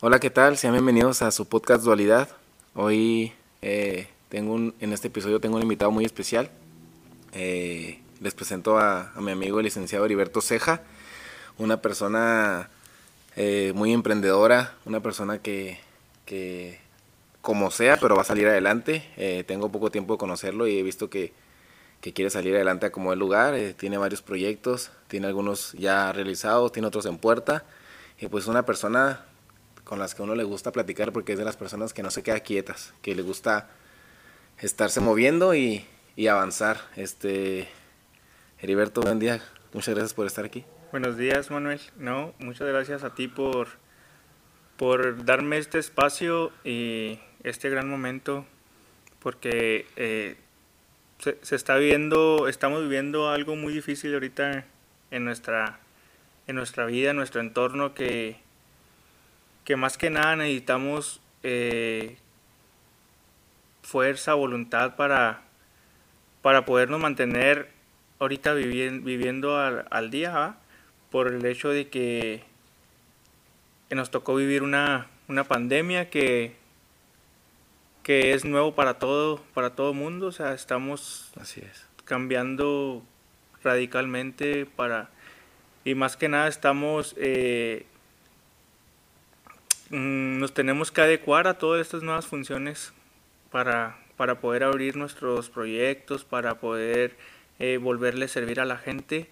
Hola, ¿qué tal? Sean bienvenidos a su podcast Dualidad. Hoy eh, tengo un, en este episodio tengo un invitado muy especial. Eh, les presento a, mi amigo el licenciado Heriberto Ceja, una persona eh, muy emprendedora, una persona que, que, como sea, pero va a salir adelante. tengo poco tiempo de conocerlo y he visto que, que quiere salir adelante a como el lugar. tiene varios proyectos, tiene algunos ya realizados, tiene otros en puerta. Y pues una persona con las que uno le gusta platicar porque es de las personas que no se queda quietas, que le gusta estarse moviendo y, avanzar. Este, Heriberto, buen día. Muchas gracias por estar aquí. Buenos días, Manuel. No, muchas gracias a ti por, por darme este espacio y este gran momento, porque eh, se, se, está viviendo, estamos viviendo algo muy difícil ahorita en nuestra, en nuestra vida, en nuestro entorno, que que más que nada necesitamos eh, fuerza, voluntad para, para podernos mantener ahorita viviendo al, día, por el hecho de que, nos tocó vivir una, pandemia que, que es nuevo para todo, para todo mundo, o sea, estamos Así es. cambiando radicalmente para, y más que nada estamos eh, Mm, nos tenemos que adecuar a todas estas nuevas funciones para, para poder abrir nuestros proyectos, para poder eh, volverle a servir a la gente.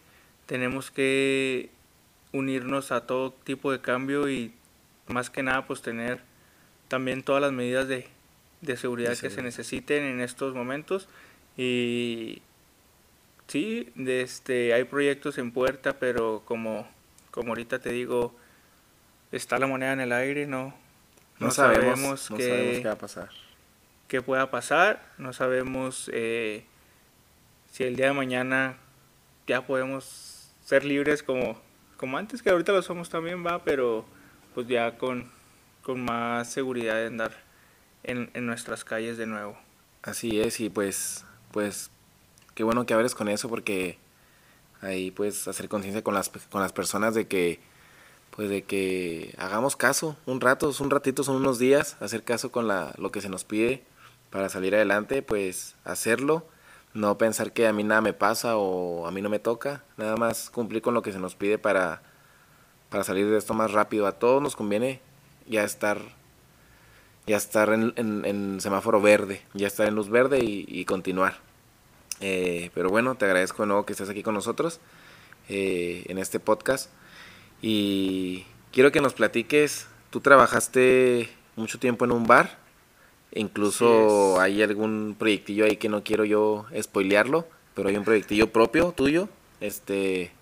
Tenemos que unirnos a todo tipo de cambio y más que nada pues tener también todas las medidas de, seguridad que se necesiten en estos momentos y sí, este, hay proyectos en puerta, pero como, como ahorita te digo, está la moneda en el aire, no, no, sabemos, qué, va a pasar. Qué pueda pasar, no sabemos eh, si el día de mañana ya podemos ser libres como, como antes, que ahorita lo somos también, va, pero pues ya con, con más seguridad de andar en, en nuestras calles de nuevo. Así es, y pues, pues, qué bueno que hables con eso porque ahí puedes hacer conciencia con las, con las personas de que pues de que hagamos caso un rato, un ratito, son unos días, hacer caso con la, lo que se nos pide para salir adelante, pues hacerlo, no pensar que a mí nada me pasa o a mí no me toca, nada más cumplir con lo que se nos pide para, para salir de esto más rápido. A todos nos conviene ya estar ya estar en, en, semáforo verde, ya estar en luz verde y, continuar. Eh, pero bueno, te agradezco de nuevo que estés aquí con nosotros eh, en este podcast. Y quiero que nos platiques, tú trabajaste mucho tiempo en un bar, incluso hay algún proyectillo ahí que no quiero yo spoilearlo, pero hay un proyectillo propio tuyo, este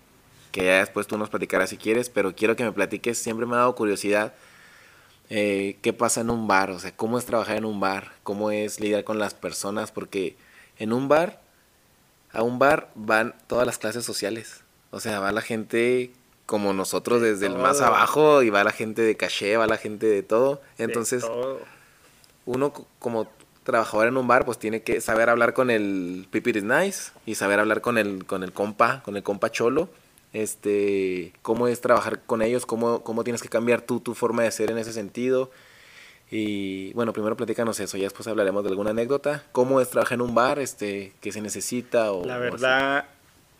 que ya después tú nos platicarás si quieres, pero quiero que me platiques, siempre me ha dado curiosidad eh, qué pasa en un bar, o sea, cómo es trabajar en un bar, cómo es lidiar con las personas, porque en un bar, a un bar van todas las clases sociales, o sea, va la gente como nosotros desde el más abajo y va la gente de caché, va la gente de todo. Entonces, uno como trabajador en un bar, pues tiene que saber hablar con el Pipir is nice y saber hablar con el, con el compa, con el compa cholo. Este, cómo es trabajar con ellos, cómo, cómo tienes que cambiar tú tu forma de ser en ese sentido. Y bueno, primero platícanos eso, ya después hablaremos de alguna anécdota. ¿Cómo es trabajar en un bar? Este, ¿Qué se necesita? O, La verdad,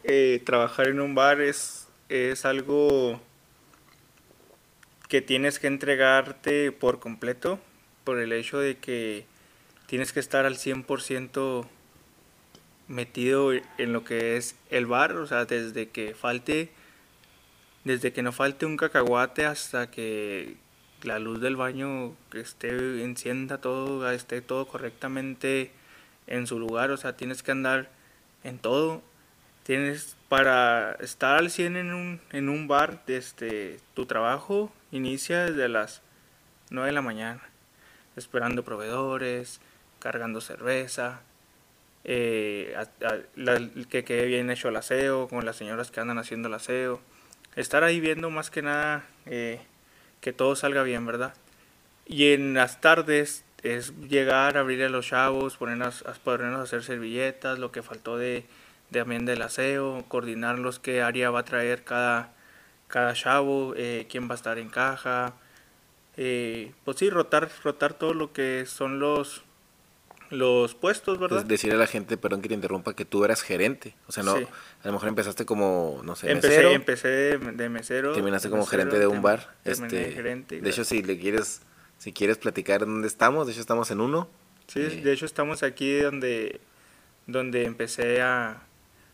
eh, trabajar en un bar es es algo que tienes que entregarte por completo por el hecho de que tienes que estar al 100% metido en lo que es el bar, o sea, desde que falte, desde que no falte un cacahuate hasta que la luz del baño esté, encienda todo, esté todo correctamente en su lugar, o sea, tienes que andar en todo. Tienes para estar al 100 en un, en un bar, este, tu trabajo inicia desde las 9 de la mañana, esperando proveedores, cargando cerveza, eh, que quede bien hecho el aseo, con las señoras que andan haciendo el aseo. Estar ahí viendo más que nada eh, que todo salga bien, ¿verdad? Y en las tardes es llegar, abrir a los chavos, ponernos, ponernos a hacer servilletas, lo que faltó de también del aseo, coordinarlos qué área va a traer cada, cada chavo, eh, quién va a estar en caja, eh, pues sí, rotar, rotar todo lo que son los, los puestos, ¿verdad? Pues decirle a la gente, perdón que te interrumpa, que tú eras gerente. O sea, no, Sí. a lo mejor empezaste como, no sé, empecé, mesero, empecé de, de mesero. terminaste como mesero, gerente de un bar. terminé Este, gerente, de hecho, si le quieres, si quieres platicar dónde estamos, de hecho estamos en uno. Sí, Eh, de hecho estamos aquí donde, donde empecé a,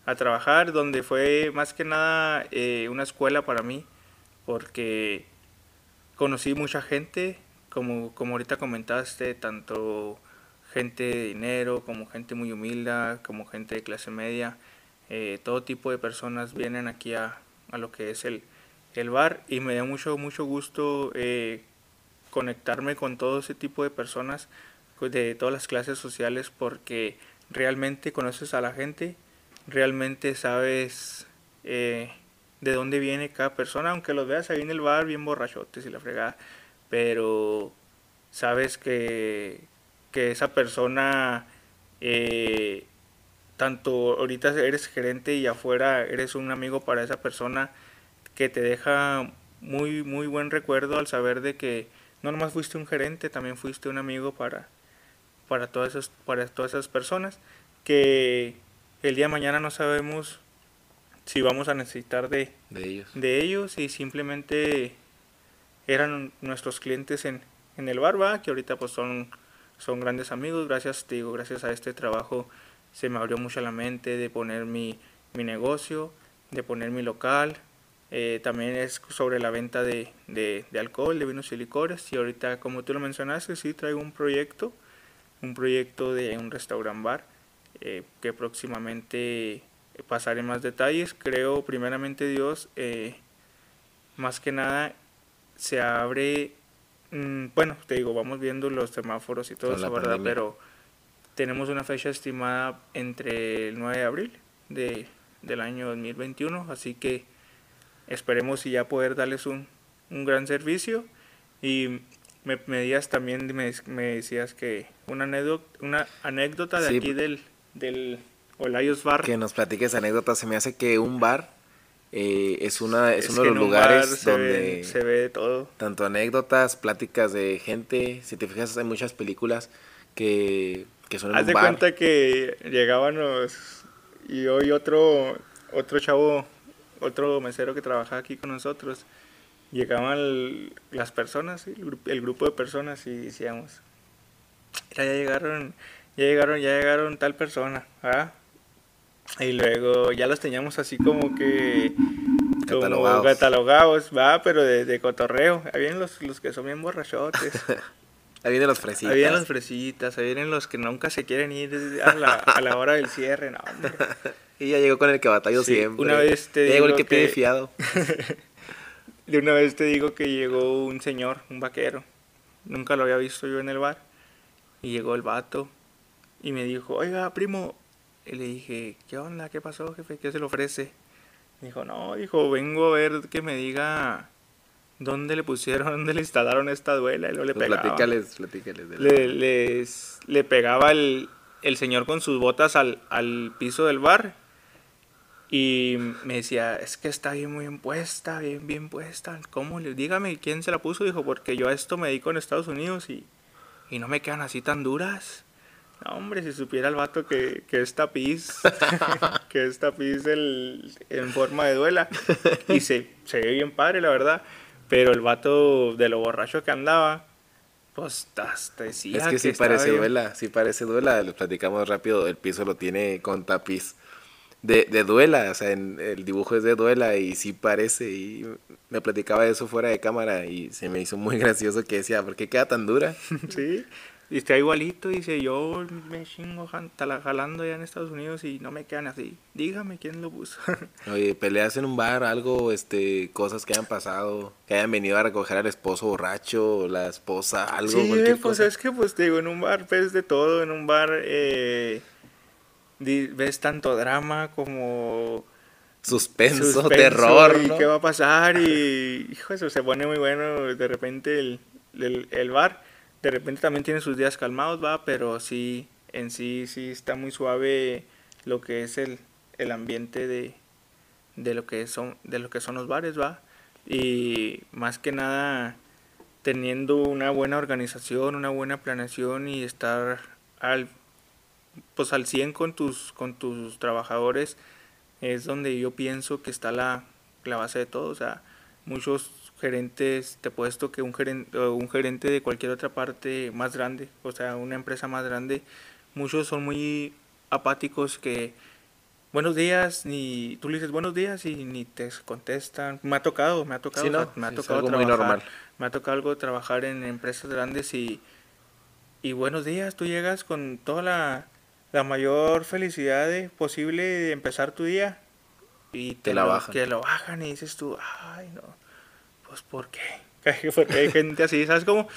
a trabajar, donde fue más que nada eh, una escuela para mí, porque conocí mucha gente, como, como ahorita comentaste, tanto gente de dinero, como gente muy humilde, como gente de clase media, eh, todo tipo de personas vienen aquí a, a lo que es el, el bar y me da mucho, mucho gusto eh, conectarme con todo ese tipo de personas de todas las clases sociales porque realmente conoces a la gente, realmente sabes eh, de dónde viene cada persona, aunque los veas ahí en el bar bien borrachotes y la fregada, pero sabes que, que esa persona, eh, tanto ahorita eres gerente y afuera eres un amigo para esa persona que te deja muy, muy buen recuerdo al saber de que no nomás fuiste un gerente, también fuiste un amigo para, para, todas, esas, para todas esas personas que el día de mañana no sabemos si vamos a necesitar de, De ellos. de ellos y simplemente eran nuestros clientes en, en el bar, ¿va? que ahorita pues son, son grandes amigos, gracias, te digo, gracias a este trabajo se me abrió mucho la mente de poner mi, mi negocio, de poner mi local, eh, también es sobre la venta de, de, de alcohol, de vinos y licores, y ahorita como tú lo mencionaste, sí traigo un proyecto, un proyecto de un restaurant bar, eh, que próximamente pasaré más detalles, creo primeramente Dios, eh, más que nada se abre, mm, bueno, te digo, vamos viendo los semáforos y todo eso, ¿verdad? pandemia. Pero tenemos una fecha estimada entre el 9 de abril de, del año 2021, así que esperemos y ya poder darles un, un gran servicio y me, me decías también, me, me decías que una anécdota, una anécdota de Sí. aquí del, del Olayos Bar. Que nos platiques anécdotas. Se me hace que un bar eh, es, una, es, uno que de los lugares se donde... ve- se ve todo. tanto anécdotas, pláticas de gente. Si te fijas, hay muchas películas que, que son en Haz un de bar. cuenta que llegábamos y hoy otro otro chavo, otro mesero que trabajaba aquí con nosotros, llegaban el- las personas, el, el grupo de personas y decíamos, "Mira, ya llegaron, ya llegaron, ya llegaron tal persona, ¿verdad? Y luego ya los teníamos así como que como Catalogados. catalogados, va, pero de, de cotorreo. Habían los, los que son bien borrachotes. Ahí vienen los fresitas. Ahí vienen los fresitas, ahí vienen los que nunca se quieren ir a la, a la hora del cierre, no, hombre. Y ya llegó con el que batallo Sí, siempre. una vez te Ya llegó el digo que pide que- fiado. De una vez te digo que llegó un señor, un vaquero, nunca lo había visto yo en el bar, y llegó el vato y me dijo, oiga, primo, y le dije, ¿qué onda? ¿Qué pasó, jefe? ¿Qué se le ofrece? Dijo, no, dijo, vengo a ver que me diga dónde le pusieron, dónde le instalaron esta duela, y luego le Pues pegaba. platícales, platícales. de la- le, les- le pegaba el, el señor con sus botas al, al piso del bar y me decía, es que está bien bien puesta, bien bien puesta. ¿Cómo le? Dígame quién se la puso, dijo, porque yo a esto me dedico en Estados Unidos y, y no me quedan así tan duras. No, hombre, si supiera el vato que, que es tapiz, que es tapiz el, en forma de duela. Y se, se ve bien padre, la verdad. Pero el vato de lo borracho que andaba, pues hasta decía es que sí estaba parece bien- duela, sí parece duela. Les platicamos rápido. El piso lo tiene con tapiz de, de duela. O sea, en- el dibujo es de duela y sí parece. Y me platicaba de eso fuera de cámara y se me hizo muy gracioso que decía, ¿por qué queda tan dura? Sí, y está igualito, dice, yo me chingo jalando ya en Estados Unidos y no me quedan así. Dígame quién lo puso. Oye, peleas en un bar, algo, este, cosas que hayan pasado, que hayan venido a recoger al esposo borracho, la esposa, algo, sí, pues cosa. es que pues te digo, en un bar ves de todo, en un bar eh, ves tanto drama como Suspenso, suspenso terror, y ¿no? qué va a pasar y hijo eso se pone muy bueno de repente el, el, el bar de repente también tiene sus días calmados va pero sí en sí sí está muy suave lo que es el, el ambiente de, de lo que son de lo que son los bares va. Y más que nada teniendo una buena organización, una buena planeación y estar al pues al 100 con tus con tus trabajadores es donde yo pienso que está la, la base de todo, o sea, muchos gerentes, te puesto que un gerente, un gerente de cualquier otra parte más grande, o sea, una empresa más grande, muchos son muy apáticos que buenos días, ni tú le dices buenos días y ni te contestan. Me ha tocado, me ha tocado, me ha tocado trabajar, me ha tocado algo trabajar en empresas grandes y, y buenos días, tú llegas con toda la, la mayor felicidad posible de empezar tu día y te, la lo, bajan. Que lo bajan y dices tú, ay no, pues ¿por qué? Porque hay gente así, ¿sabes cómo?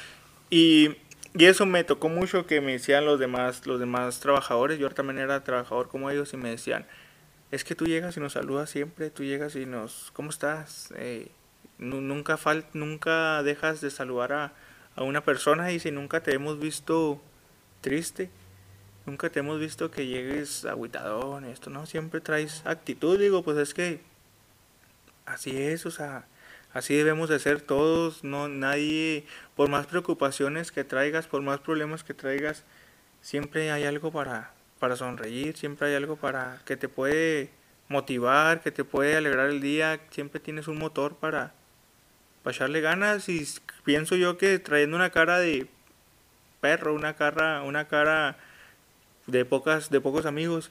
Y, y, eso me tocó mucho que me decían los demás, los demás trabajadores, yo también era trabajador como ellos y me decían, es que tú llegas y nos saludas siempre, tú llegas y nos, ¿cómo estás? Eh, nunca, fal nunca dejas de saludar a, a una persona y si nunca te hemos visto triste, nunca te hemos visto que llegues aguitadón, esto, ¿no? Siempre traes actitud, digo, pues es que así es, o sea, así debemos de ser todos, no, nadie, por más preocupaciones que traigas, por más problemas que traigas, siempre hay algo para, para sonreír, siempre hay algo para que te puede motivar, que te puede alegrar el día, siempre tienes un motor para, para echarle ganas y pienso yo que trayendo una cara de perro, una cara, una cara de pocas, de pocos amigos,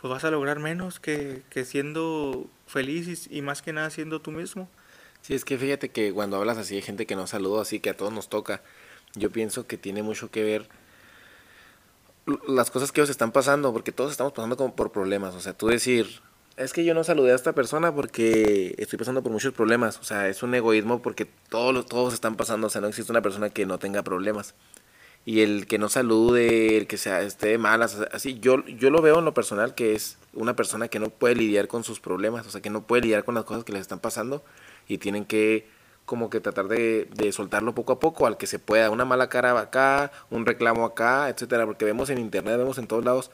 pues vas a lograr menos que, que siendo feliz y, más que nada siendo tú mismo. Sí, es que fíjate que cuando hablas así hay gente que nos saluda así, que a todos nos toca. Yo pienso que tiene mucho que ver las cosas que ellos están pasando, porque todos estamos pasando como por problemas. O sea, tú decir, es que yo no saludé a esta persona porque estoy pasando por muchos problemas. O sea, es un egoísmo porque todos, todos están pasando. O sea, no existe una persona que no tenga problemas y el que no salude, el que sea, esté mal, así, yo, yo lo veo en lo personal que es una persona que no puede lidiar con sus problemas, o sea, que no puede lidiar con las cosas que les están pasando y tienen que como que tratar de, de soltarlo poco a poco al que se pueda, una mala cara acá, un reclamo acá, etcétera, porque vemos en internet, vemos en todos lados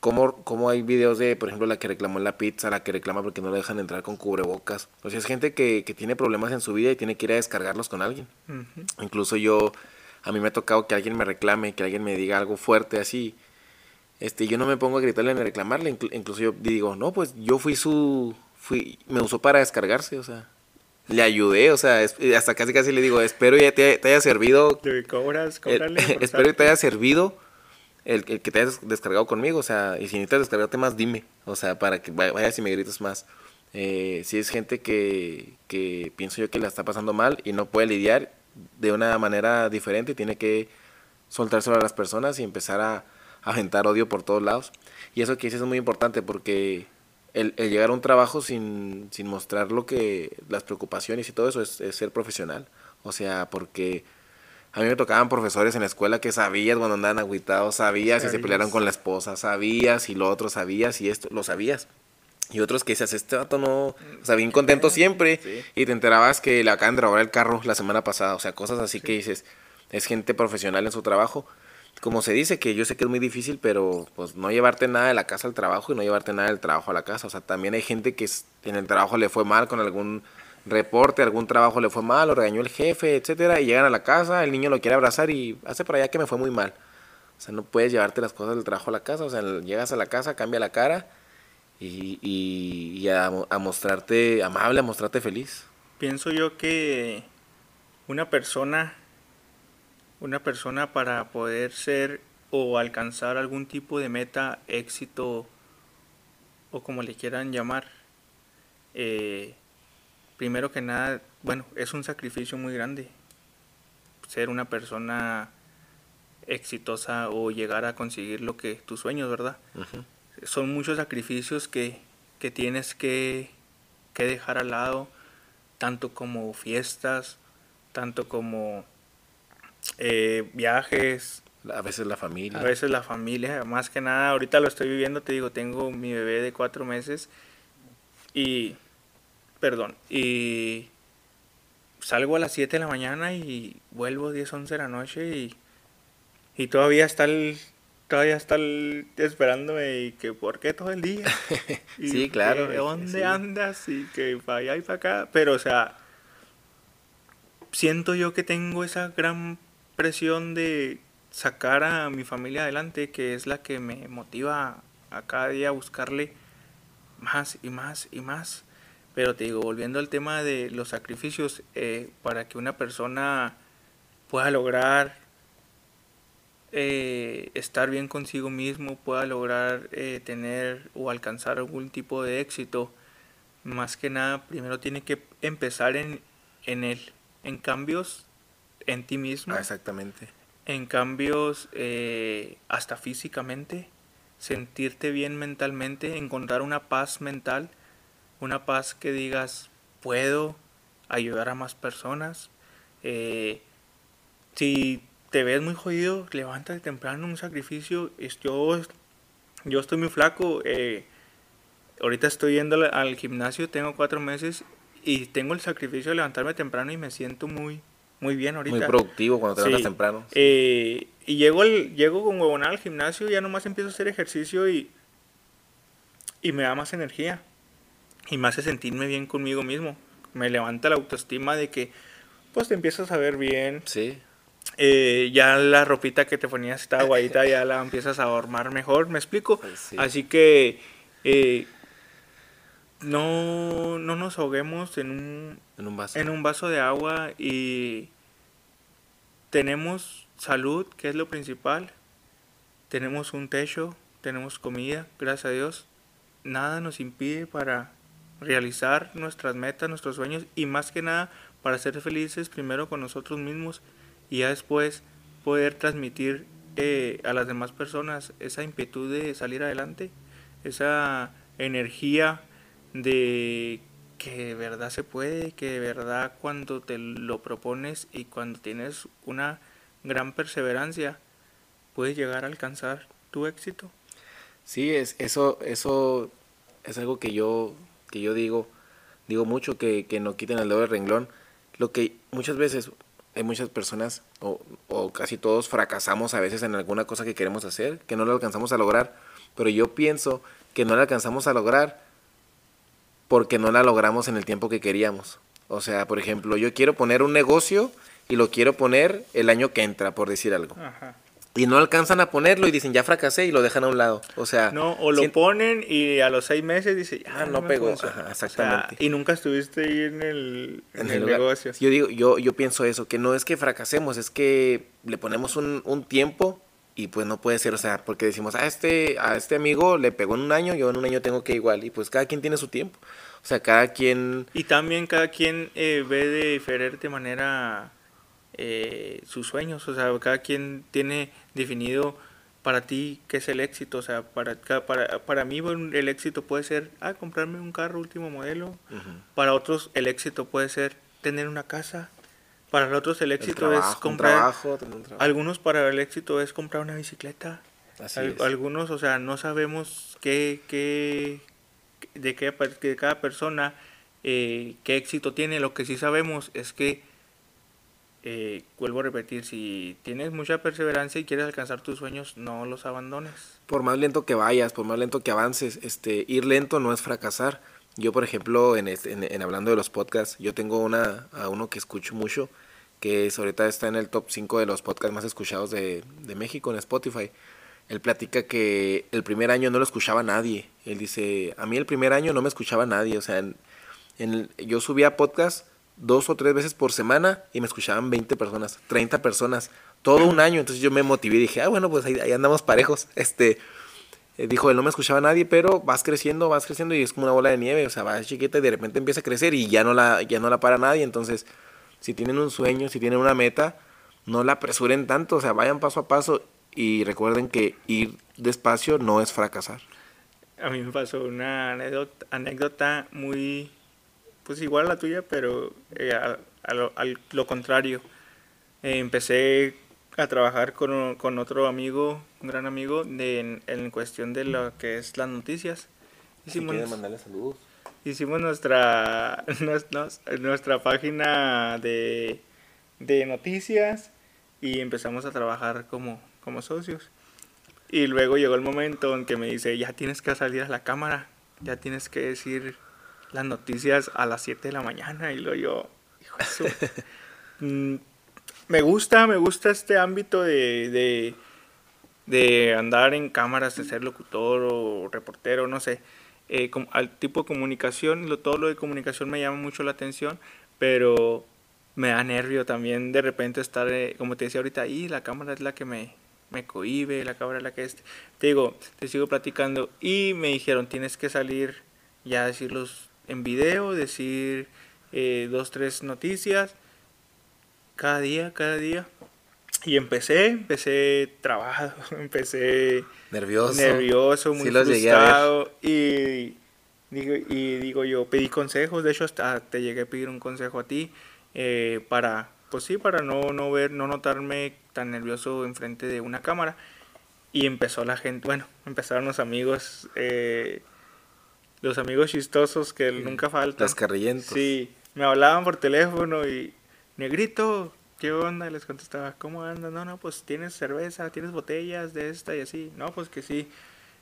cómo, cómo hay videos de, por ejemplo, la que reclamó en la pizza, la que reclama porque no le dejan entrar con cubrebocas. O sea, es gente que, que tiene problemas en su vida y tiene que ir a descargarlos con alguien. Incluso yo a mí me ha tocado que alguien me reclame, que alguien me diga algo fuerte así. Este, yo no me pongo a gritarle ni a reclamarle, incluso yo digo, no, pues yo fui su, fui, me usó para descargarse, o sea, le ayudé, o sea, hasta casi casi le digo, espero ya te, haya servido. Te cobras, espero que te haya servido el, que te hayas descargado conmigo, o sea, y si necesitas descargarte más, dime, o sea, para que vayas y me grites más. Eh, si es gente que, que pienso yo que la está pasando mal y no puede lidiar de una manera diferente, tiene que soltarse a las personas y empezar a, aventar odio por todos lados. Y eso que dices es muy importante porque el, llegar a un trabajo sin, sin, mostrar lo que, las preocupaciones y todo eso es, ser profesional. O sea, porque a mí me tocaban profesores en la escuela que sabías cuando andaban agüitados, sabías si se pelearon con la esposa, sabías y lo otro sabías y esto lo sabías. Y otros que dices, este vato no, o sea, bien contento siempre. Y te enterabas que le acaban de robar el carro la semana pasada. O sea, cosas así que dices, es gente profesional en su trabajo. Como se dice, que yo sé que es muy difícil, pero pues no llevarte nada de la casa al trabajo y no llevarte nada del trabajo a la casa. O sea, también hay gente que en el trabajo le fue mal con algún reporte, algún trabajo le fue mal, lo regañó el jefe, etcétera, y llegan a la casa, el niño lo quiere abrazar y hace por allá que me fue muy mal. O sea, no puedes llevarte las cosas del trabajo a la casa, o sea, llegas a la casa, cambia la cara y, y, a, mostrarte amable, a mostrarte feliz. Pienso yo que una persona, una persona para poder ser o alcanzar algún tipo de meta, éxito o como le quieran llamar, eh, primero que nada, bueno, es un sacrificio muy grande ser una persona exitosa o llegar a conseguir lo que tus sueños, ¿verdad? son muchos sacrificios que, tienes que, dejar al lado, tanto como fiestas, tanto como eh, viajes. A veces la familia. A veces la familia, más que nada, ahorita lo estoy viviendo, te digo, tengo mi bebé de cuatro meses y, perdón, y salgo a las 7 de la mañana y vuelvo a 10, 11 de la noche y, y todavía está el, todavía está esperándome y que por qué todo el día. sí, claro. ¿Dónde andas? Y que para allá y para acá. Pero, o sea, siento yo que tengo esa gran presión de sacar a mi familia adelante, que es la que me motiva a cada día a buscarle más y más y más. Pero te digo, volviendo al tema de los sacrificios, eh, para que una persona pueda lograr eh, estar bien consigo mismo, pueda lograr eh, tener o alcanzar algún tipo de éxito, más que nada, primero tiene que empezar en, en él, en cambios en ti mismo. Ah, exactamente. En cambios hasta físicamente sentirte bien mentalmente, encontrar una paz mental, una paz que digas, puedo ayudar a más personas. Eh, si te ves muy jodido, levántate temprano, un sacrificio. Yo, yo estoy muy flaco. Eh, ahorita estoy yendo al gimnasio, tengo cuatro meses y tengo el sacrificio de levantarme temprano y me siento muy, muy bien ahorita. Muy productivo cuando te levantas temprano. Eh, y llego, el, llego con huevonada al gimnasio y ya nomás empiezo a hacer ejercicio y, y me da más energía. Y me hace sentirme bien conmigo mismo. Me levanta la autoestima de que pues te empiezas a ver bien. Sí. Eh, ya la ropita que te ponías está guayita, ya la empiezas a armar mejor, ¿me explico? Pues Así que eh, no, no nos ahoguemos en un, en un, vaso. en un vaso de agua y tenemos salud, que es lo principal. Tenemos un techo, tenemos comida, gracias a Dios. Nada nos impide para realizar nuestras metas, nuestros sueños y más que nada para ser felices primero con nosotros mismos y ya después poder transmitir eh, a las demás personas esa inquietud de salir adelante, esa energía de que de verdad se puede, que de verdad cuando te lo propones y cuando tienes una gran perseverancia, puedes llegar a alcanzar tu éxito. Sí, es, eso, eso es algo que yo, que yo digo, digo mucho que, que no quiten el dedo del renglón. Lo que muchas veces hay muchas personas, o, o casi todos, fracasamos a veces en alguna cosa que queremos hacer, que no lo alcanzamos a lograr. Pero yo pienso que no lo alcanzamos a lograr porque no la logramos en el tiempo que queríamos. O sea, por ejemplo, yo quiero poner un negocio y lo quiero poner el año que entra, por decir algo. Y no alcanzan a ponerlo y dicen, ya fracasé y lo dejan a un lado. O sea... No, o lo ponen y a los seis meses dicen, ya ah, no, pegó. exactamente. y nunca estuviste ahí en el, en, el, negocio. Yo digo, yo, yo pienso eso, que no es que fracasemos, es que le ponemos un, un tiempo y pues no puede ser, o sea, porque decimos, a este, a este amigo le pegó en un año, yo en un año tengo que igual. Y pues cada quien tiene su tiempo. O sea, cada quien... Y también cada quien eh, ve de diferente manera eh, sus sueños, o sea, cada quien tiene definido para ti qué es el éxito, o sea, para, para, para mí el éxito puede ser, ah, comprarme un carro último modelo, para otros el éxito puede ser tener una casa, para otros el éxito es comprar, algunos para el éxito es comprar una bicicleta, algunos, o sea, no sabemos qué, qué de, qué, de cada persona eh, qué éxito tiene, lo que sí sabemos es que eh, vuelvo a repetir, si tienes mucha perseverancia y quieres alcanzar tus sueños, no los abandones. Por más lento que vayas, por más lento que avances, este, ir lento no es fracasar. Yo, por ejemplo, en, en, hablando de los podcasts, yo tengo una, a uno que escucho mucho, que es, ahorita está en el top 5 de los podcasts más escuchados de, de México en Spotify. Él platica que el primer año no lo escuchaba nadie. Él dice, a mí el primer año no me escuchaba nadie. O sea, en, yo subía podcast dos o tres veces por semana y me escuchaban 20 personas, 30 personas, todo un año. Entonces yo me motivé y dije, ah, bueno, pues ahí, andamos parejos. Este, dijo, él no me escuchaba nadie, pero vas creciendo, vas creciendo y es como una bola de nieve, o sea, vas chiquita y de repente empieza a crecer y ya no la, ya no la para nadie. Entonces, si tienen un sueño, si tienen una meta, no la apresuren tanto, o sea, vayan paso a paso y recuerden que ir despacio no es fracasar. A mí me pasó una anécdota, anécdota muy pues igual a la tuya, pero eh, a, lo, contrario. Eh, empecé a trabajar con, con, otro amigo, un gran amigo, de, en, cuestión de lo que es las noticias. Hicimos, mandarle saludos. Hicimos nuestra, nuestra, página de, de noticias y empezamos a trabajar como, como socios. Y luego llegó el momento en que me dice, ya tienes que salir a la cámara, ya tienes que decir las noticias a las 7 de la mañana y lo yo, hijo mm, me gusta, me gusta este ámbito de, de, de andar en cámaras, de ser locutor o reportero, no sé. Eh, al tipo de comunicación, todo lo de comunicación me llama mucho la atención, pero me da nervio también de repente estar, eh, como te decía ahorita, ahí la cámara es la que me, me cohibe, la cámara es la que es. Te digo, te sigo platicando y me dijeron, tienes que salir ya a decirlos en video, decir eh, dos, tres noticias cada día, cada día. Y empecé, empecé trabajado, empecé nervioso, nervioso muy frustrado y digo, y digo yo, pedí consejos, de hecho hasta te llegué a pedir un consejo a ti eh, para, pues sí, para no, no ver, no notarme tan nervioso enfrente de una cámara. Y empezó la gente, bueno, empezaron los amigos, eh, los amigos chistosos que nunca faltan. Los carrillentos. Sí, me hablaban por teléfono y, negrito, ¿qué onda? Les contestaba, ¿cómo andas? No, no, pues tienes cerveza, tienes botellas de esta y así. No, pues que sí.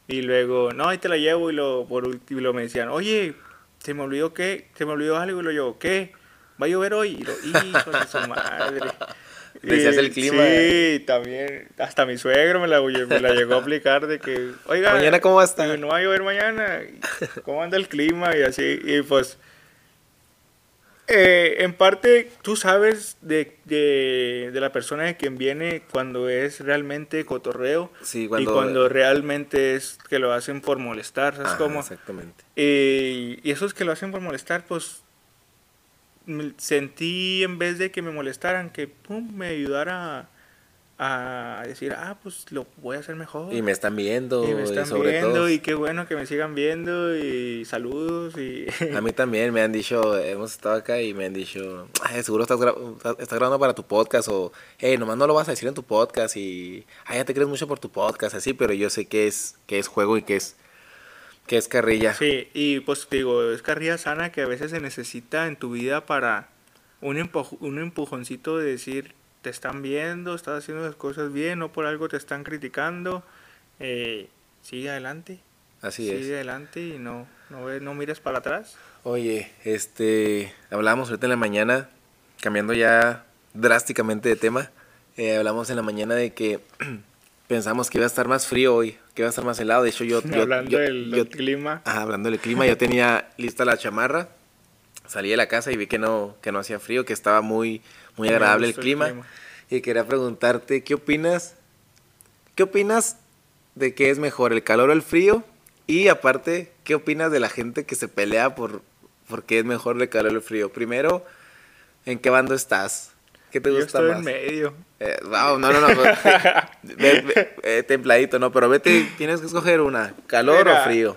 Y luego, no, ahí te la llevo y lo, por último me decían, oye, se me olvidó qué, se me olvidó algo y lo yo, ¿qué? va a llover hoy. Y lo, hijo de su madre. Decías el clima. Sí, también. Hasta mi suegro me la, me la llegó a aplicar de que, oiga. ¿Mañana cómo va a estar? No va a llover mañana. ¿Cómo anda el clima? Y así. Y pues. Eh, en parte, tú sabes de, de, de, la persona de quien viene cuando es realmente cotorreo sí, cuando... y cuando realmente es que lo hacen por molestar, ¿sabes cómo? Exactamente. Y, y esos que lo hacen por molestar, pues sentí en vez de que me molestaran, que pum, me ayudara a, decir, ah, pues lo voy a hacer mejor. Y me están viendo. Y me están viendo y qué bueno que me sigan viendo y saludos. y A mí también me han dicho, hemos estado acá y me han dicho, Ay, seguro estás, estás grabando para tu podcast o, hey, nomás no lo vas a decir en tu podcast y, ay, ya te crees mucho por tu podcast, así, pero yo sé que es, que es juego y que es que es carrilla. Sí, y pues digo, es carrilla sana que a veces se necesita en tu vida para un, un empujoncito de decir, te están viendo, estás haciendo las cosas bien, no por algo te están criticando, eh, sigue adelante. Así es. Sigue adelante y no, no, no mires para atrás. Oye, este, hablamos ahorita en la mañana, cambiando ya drásticamente de tema, eh, hablamos en la mañana de que pensamos que iba a estar más frío hoy, que iba a estar más helado. De hecho, yo. hablando del, clima. hablando del clima, yo tenía lista la chamarra. Salí de la casa y vi que no, que no hacía frío, que estaba muy, muy agradable el clima, Y quería preguntarte, ¿qué opinas? ¿Qué opinas de qué es mejor, el calor o el frío? Y aparte, ¿qué opinas de la gente que se pelea por, por qué es mejor el calor o el frío? Primero, ¿en qué bando estás? ¿Qué te gusta Yo estoy en medio. Eh, no, no, no. Pues, eh, templadito, no. Pero vete, tienes que escoger una. ¿Calor o frío?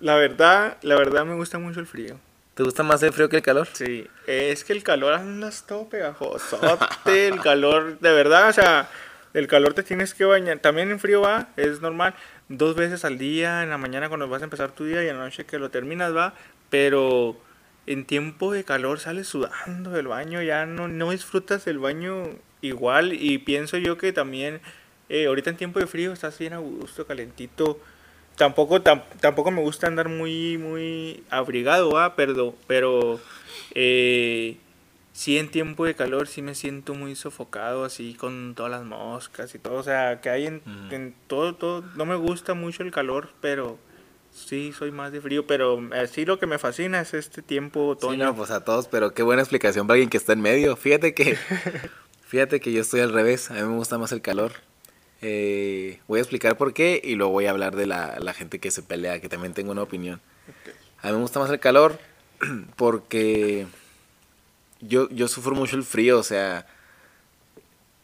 La verdad, la verdad me gusta mucho el frío. ¿Te gusta más el frío que el calor? Sí. Es que el calor andas todo pegajoso. el calor, de verdad, o sea, el calor te tienes que bañar. También en frío va, es normal. Dos veces al día, en la mañana cuando vas a empezar tu día y en la noche que lo terminas va. Pero en tiempo de calor sales sudando del baño, ya no, no disfrutas del baño igual y pienso yo que también eh, ahorita en tiempo de frío estás bien a gusto, calentito. Tampoco, tampoco me gusta andar muy, muy abrigado, ¿va? Pero, pero eh, sí en tiempo de calor sí me siento muy sofocado, así con todas las moscas y todo. O sea, que hay en, en todo, todo. No me gusta mucho el calor, pero Sí, soy más de frío, pero sí lo que me fascina es este tiempo otoño. Sí, no, pues a todos, pero qué buena explicación para alguien que está en medio. Fíjate que, fíjate que yo estoy al revés, a mí me gusta más el calor. Eh, voy a explicar por qué y luego voy a hablar de la, la gente que se pelea, que también tengo una opinión. A mí me gusta más el calor porque yo, yo sufro mucho el frío, o sea,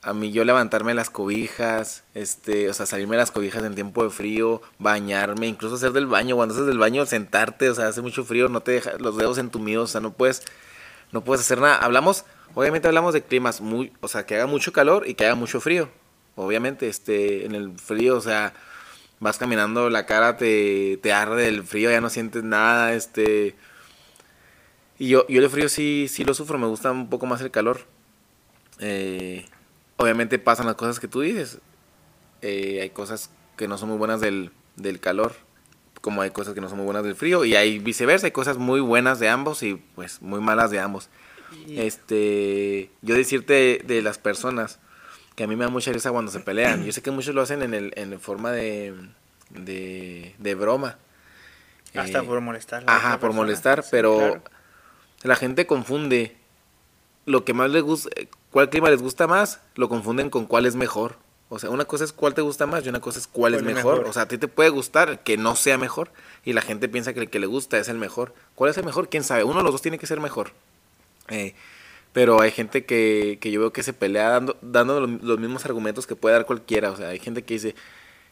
a mí yo levantarme las cobijas, este, o sea, salirme las cobijas en tiempo de frío, bañarme, incluso hacer del baño, cuando haces del baño, sentarte, o sea, hace mucho frío, no te deja los dedos entumidos, o sea, no puedes, no puedes hacer nada. Hablamos, obviamente hablamos de climas muy, o sea, que haga mucho calor y que haga mucho frío. Obviamente, este, en el frío, o sea, vas caminando, la cara te, te arde del frío, ya no sientes nada, este... Y yo, yo el frío sí, sí lo sufro, me gusta un poco más el calor. Eh, obviamente pasan las cosas que tú dices. Eh, hay cosas que no son muy buenas del, del, calor, como hay cosas que no son muy buenas del frío, y hay viceversa, hay cosas muy buenas de ambos y pues muy malas de ambos. Este, yo decirte de, las personas que a mí me da mucha risa cuando se pelean. Yo sé que muchos lo hacen en, el, en forma de, de, de broma. Hasta eh, por molestar. Ajá, por molestar, pero la gente confunde lo que más les gusta, cuál clima les gusta más, lo confunden con cuál es mejor. O sea, una cosa es cuál te gusta más y una cosa es cuál, es mejor? O sea, a ti te puede gustar que no sea mejor y la gente piensa que el que le gusta es el mejor. ¿Cuál es el mejor? ¿Quién sabe? Uno de los dos tiene que ser mejor. Eh, pero hay gente que, que yo veo que se pelea dando, dando los mismos argumentos que puede dar cualquiera. O sea, hay gente que dice,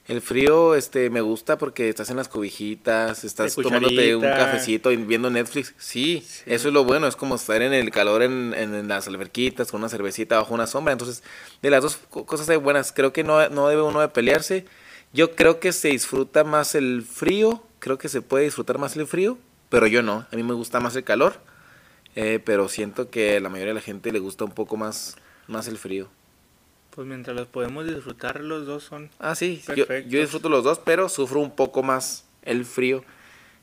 el frío este me gusta porque estás en las cobijitas, estás tomándote un cafecito y viendo Netflix. Sí, eso es lo bueno, es como estar en el calor en, en, las alberquitas con una cervecita bajo una sombra. Entonces, de las dos cosas hay buenas. Creo que no, no debe uno de pelearse. Yo creo que se disfruta más el frío, creo que se puede disfrutar más el frío, pero yo no. A mí me gusta más el calor, eh, pero siento que a la mayoría de la gente le gusta un poco más, más el frío. Pues mientras los podemos disfrutar, los dos son. Ah, sí, yo, yo, disfruto los dos, pero sufro un poco más el frío.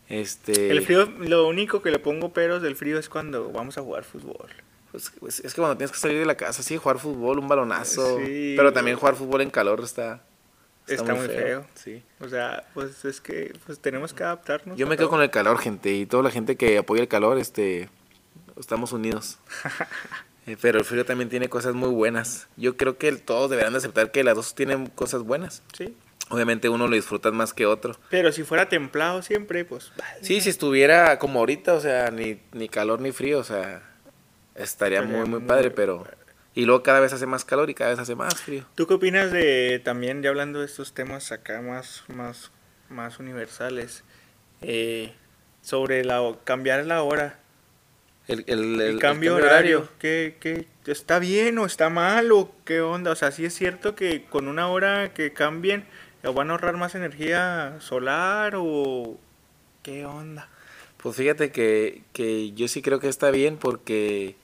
Este... El frío, lo único que le pongo peros del frío es cuando vamos a jugar fútbol. Pues, pues, es que cuando tienes que salir de la casa, sí, jugar fútbol, un balonazo. pero también jugar fútbol en calor está. Está, muy, feo. Sí. O sea, pues es que pues tenemos que adaptarnos. Yo me quedo con el calor, gente, y toda la gente que apoya el calor, este, estamos unidos. Eh, pero el frío también tiene cosas muy buenas. Yo creo que todos deberán de aceptar que las dos tienen cosas buenas. Sí. Obviamente uno lo disfruta más que otro. Pero si fuera templado siempre, pues... Sí, si estuviera como ahorita, o sea, ni, ni calor ni frío, o sea, estaría, muy, muy, padre, pero... Y luego cada vez hace más calor y cada vez hace más frío. ¿Tú qué opinas de, también ya hablando de estos temas acá más, más, más universales, eh, sobre la, cambiar la hora? El, el, cambio, horario, ¿qué, está bien o está mal o qué onda? O sea, sí es cierto que con una hora que cambien van a ahorrar más energía solar o qué onda. Pues fíjate que, que yo sí creo que está bien porque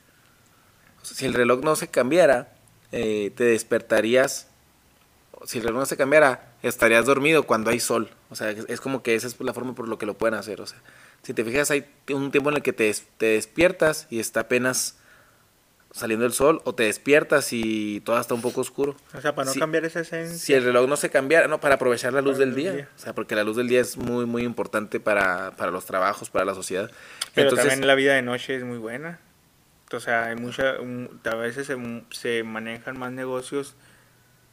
si el reloj no se cambiara, eh, te despertarías, si el reloj no se cambiara, estarías dormido cuando hay sol. O sea, es como que esa es la forma por lo que lo pueden hacer. O sea, si te fijas, hay un tiempo en el que te, te despiertas y está apenas saliendo el sol, o te despiertas y todo está un poco oscuro. O sea, para no cambiar esa esencia. Si el reloj no se cambiara, no, para aprovechar la luz del día. O sea, porque la luz del día es muy, muy importante para, para los trabajos, para la sociedad. Pero también la vida de noche es muy buena. O sea, hay mucha, a veces se, se manejan más negocios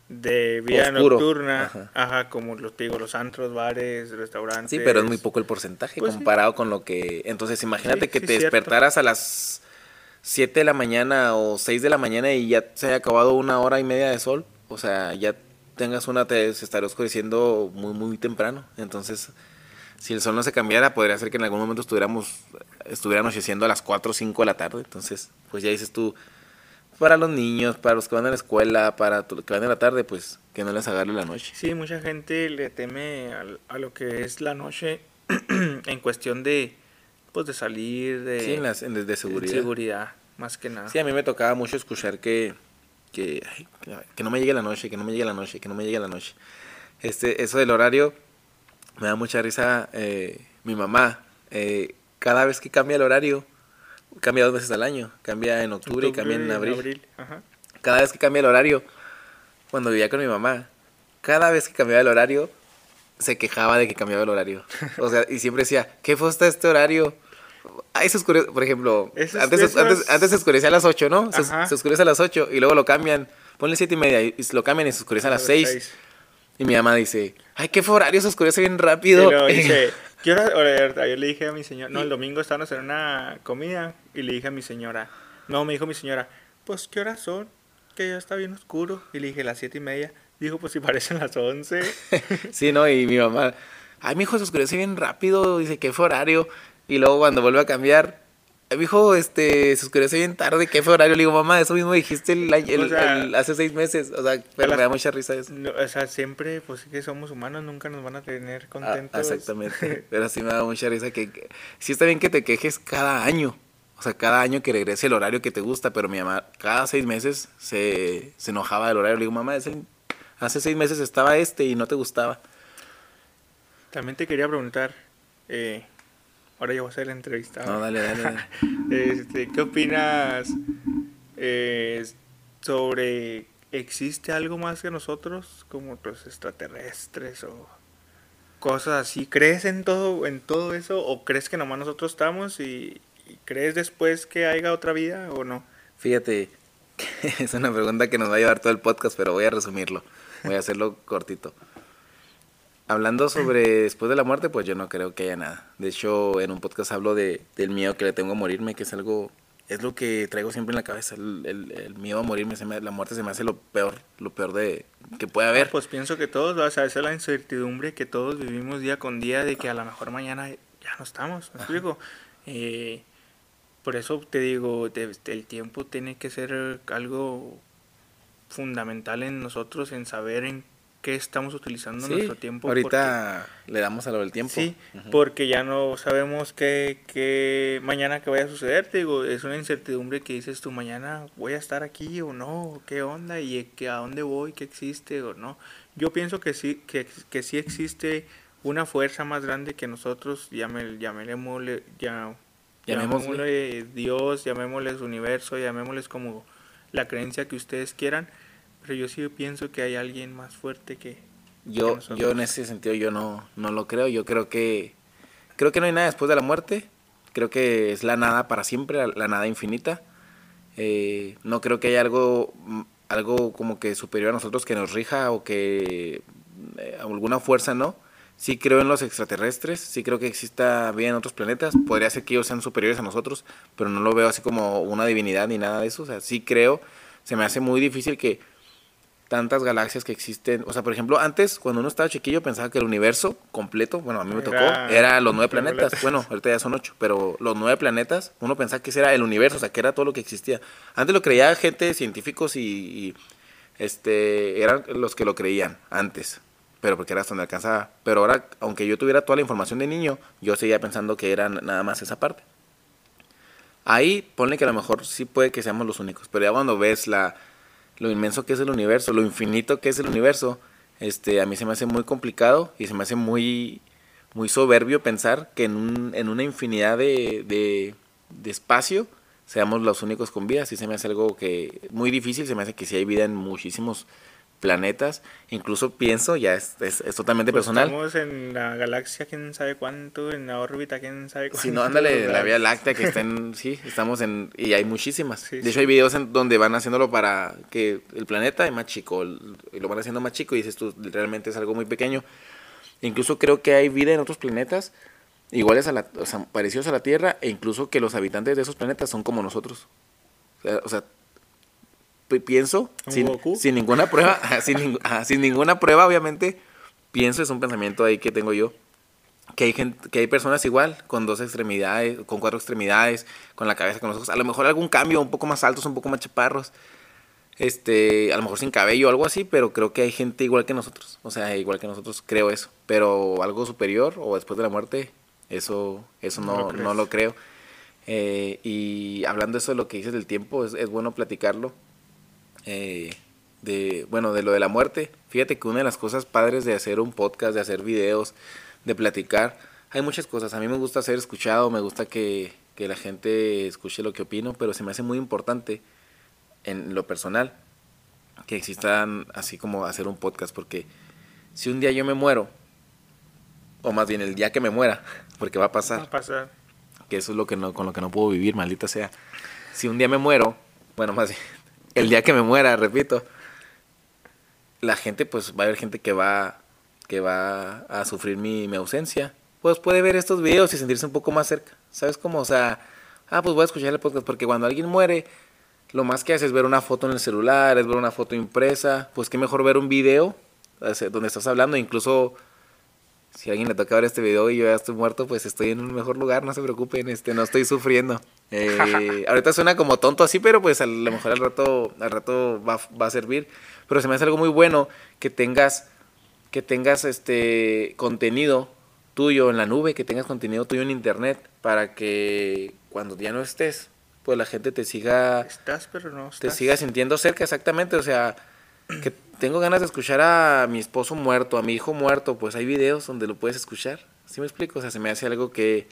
de vida nocturna, ajá. como los digo, los antros, bares, restaurantes. Sí, pero es muy poco el porcentaje pues comparado con lo que... Entonces imagínate que te despertaras a las 7 de la mañana o 6 de la mañana y ya se haya acabado una hora y media de sol, o sea, ya tengas una, te se estaría oscureciendo muy, muy temprano. Entonces, si el sol no se cambiara, podría ser que en algún momento estuviéramos, estuviera anocheciendo a las 4 o 5 de la tarde. Entonces, pues ya dices tú, para los niños, para los que van a la escuela, para los que van en la tarde, pues que no les agarre la noche. Sí, mucha gente le teme a, lo que es la noche en cuestión de pues de salir de sí, en las, de seguridad. seguridad, más que nada. Sí, a mí me tocaba mucho escuchar que que, que no me llegue la noche, que no me llegue la noche, que no me llegue la noche. Este, eso del horario me da mucha risa. Eh, mi mamá, eh, cada vez que cambia el horario, cambia dos veces al año. Cambia en octubre, y cambia en abril. Cada vez que cambia el horario, cuando vivía con mi mamá, cada vez que cambiaba el horario, se quejaba de que cambiaba el horario. O sea, y siempre decía, ¿qué fue este horario? Ahí se oscurece, por ejemplo, antes, antes, se oscurecía a las 8, ¿no? Se, oscurece a las 8 y luego lo cambian, ponle 7 y media y lo cambian y se oscurece a las 6. Y mi mamá dice, ay, qué horario se oscurece bien rápido. ¿Qué hora? Yo le dije a mi señora, no, el domingo estábamos en una comida y le dije a mi señora, no, me dijo mi señora, pues ¿qué horas son? Que ya está bien oscuro. Y le dije, las siete y media. Dijo, pues si parecen las once. sí, no, y mi mamá, ay, mi hijo se oscurece bien rápido, dice, ¿qué fue horario? Y luego cuando vuelve a cambiar, mi hijo este, se oscurece bien tarde, ¿qué fue horario? Le digo, mamá, eso mismo dijiste el, hace seis meses. O sea, pero me da mucha risa eso. o sea, siempre, pues que somos humanos, nunca nos van a tener ah, contentos. exactamente. pero sí me da mucha risa que, sí está bien que te quejes cada año. O sea, cada año que regrese el horario que te gusta, pero mi mamá cada seis meses se, se enojaba del horario. Le digo, mamá, hace seis meses estaba este y no te gustaba. También te quería preguntar, eh, ahora yo voy a ser el entrevistado. No, dale, dale. dale. Este, ¿Qué opinas eh, sobre existe algo más que nosotros, como los extraterrestres o cosas así? ¿Crees en todo, en todo eso o crees que nomás nosotros estamos y crees después que haya otra vida o no? Fíjate, que es una pregunta que nos va a llevar todo el podcast, pero voy a resumirlo. Voy a hacerlo cortito. Hablando sobre después de la muerte, pues yo no creo que haya nada. De hecho, en un podcast hablo de, del miedo que le tengo a morirme, que es algo, es lo que traigo siempre en la cabeza. El, el- el miedo a morirme, se me- la muerte se me hace lo peor, lo peor de que puede haber. Pues pienso que todos, o sea, esa es la incertidumbre que todos vivimos día con día de que a lo mejor mañana ya no estamos, ¿me explico? Eh, por eso te digo, el tiempo tiene que ser algo fundamental en nosotros, en saber en qué estamos utilizando Sí, nuestro tiempo. ahorita le damos a lo del tiempo. Sí, porque ya no sabemos qué, qué mañana que vaya a suceder, te digo, es una incertidumbre que dices tú, mañana voy a estar aquí o no, qué onda y que a dónde voy, qué existe o no. Yo pienso que sí, que, que sí existe una fuerza más grande que nosotros, llame, llamémosle, ya, Llamémosle. Dios, llamémosles universo, llamémosles como la creencia que ustedes quieran, pero yo sí pienso que hay alguien más fuerte que, Yo, nosotros. yo en ese sentido yo no, no lo creo. Yo creo que creo que no hay nada después de la muerte. Creo que es la nada para siempre, la, la nada infinita. Eh, no creo que haya algo algo como que superior a nosotros que nos rija o que eh, alguna fuerza no. Sí creo en los extraterrestres, sí creo que exista vida en otros planetas. Podría ser que ellos sean superiores a nosotros, pero no lo veo así como una divinidad ni nada de eso. O sea, sí creo. Se me hace muy difícil que tantas galaxias que existen. O sea, por ejemplo, antes, cuando uno estaba chiquillo, pensaba que el universo completo, bueno, a mí me tocó, Era- era los nueve planetas. Bueno, ahorita ya son ocho, pero los nueve planetas, uno pensaba que ese era el universo, o sea, que era todo lo que existía. Antes lo creía gente, científicos y, y, este, eran los que lo creían antes, pero porque era hasta donde alcanzaba. Pero ahora, aunque yo tuviera toda la información de niño, yo seguía pensando que era nada más esa parte. Ahí ponle que a lo mejor sí puede que seamos los únicos, pero ya cuando ves la, lo inmenso que es el universo, lo infinito que es el universo, este, a mí se me hace muy complicado y se me hace muy, muy soberbio pensar que en, un, en una infinidad de, de, espacio seamos los únicos con vida. Sí se me hace algo que muy difícil, se me hace que sí hay vida en muchísimos planetas. Incluso pienso, ya es, es, es totalmente Pues personal. Estamos en la galaxia, quién sabe cuánto, en la órbita, quién sabe cuánto. Si no, ándale, la. Vía Láctea que está en... Sí, estamos en... Y hay muchísimas. Sí, de sí. hecho, hay videos en donde van haciéndolo para que el planeta es más chico. Y lo van haciendo más chico y dices tú, realmente es algo muy pequeño. Incluso creo que hay vida en otros planetas iguales a la... O sea, parecidos a la Tierra e incluso que los habitantes de esos planetas son como nosotros. O sea, o sea, pi- pienso, ¿Un sin, sin ninguna prueba, sin, ajá, sin ninguna prueba, obviamente, pienso, es un pensamiento ahí que tengo yo, que hay gente, que hay personas igual, con dos extremidades, con cuatro extremidades, con la cabeza, con los ojos, a lo mejor algún cambio, un poco más altos, un poco más chaparros, este, a lo mejor sin cabello algo así, pero creo que hay gente igual que nosotros, o sea, igual que nosotros, creo eso, pero algo superior o después de la muerte, eso, eso No lo no, crees. no lo creo. Eh, y hablando de eso de lo que dices del tiempo, es, es bueno platicarlo. Eh, de, bueno, de lo de la muerte. Fíjate que una de las cosas padres de hacer un podcast, de hacer videos, de platicar, hay muchas cosas. A mí me gusta ser escuchado, me gusta que, que la gente escuche lo que opino, pero se me hace muy importante en lo personal que existan así como hacer un podcast, porque si un día yo me muero, o más bien el día que me muera, porque va a pasar, Va a pasar. que eso es lo que no, con lo que no puedo vivir, maldita sea. Si un día me muero, bueno, más bien, el día que me muera, repito, la gente, pues va a haber gente que va, que va a sufrir mi, mi ausencia. Pues puede ver estos videos y sentirse un poco más cerca. ¿Sabes cómo? O sea, ah, pues voy a escuchar el podcast, porque cuando alguien muere, lo más que hace es ver una foto en el celular, es ver una foto impresa. Pues qué mejor ver un video donde estás hablando, incluso si a alguien le toca ver este video y yo ya estoy muerto, pues estoy en un mejor lugar, no se preocupen, este, no estoy sufriendo. Eh, ahorita suena como tonto así, pero pues a lo mejor al rato, al rato va, va a servir. Pero se me hace algo muy bueno que tengas, que tengas este contenido tuyo en la nube, que tengas contenido tuyo en internet, para que cuando ya no estés, pues la gente te siga Estás, pero no estás. te siga sintiendo cerca, exactamente. O sea, que tengo ganas de escuchar a mi esposo muerto, a mi hijo muerto, pues hay videos donde lo puedes escuchar. ¿Sí me explico? O sea, se me hace algo que,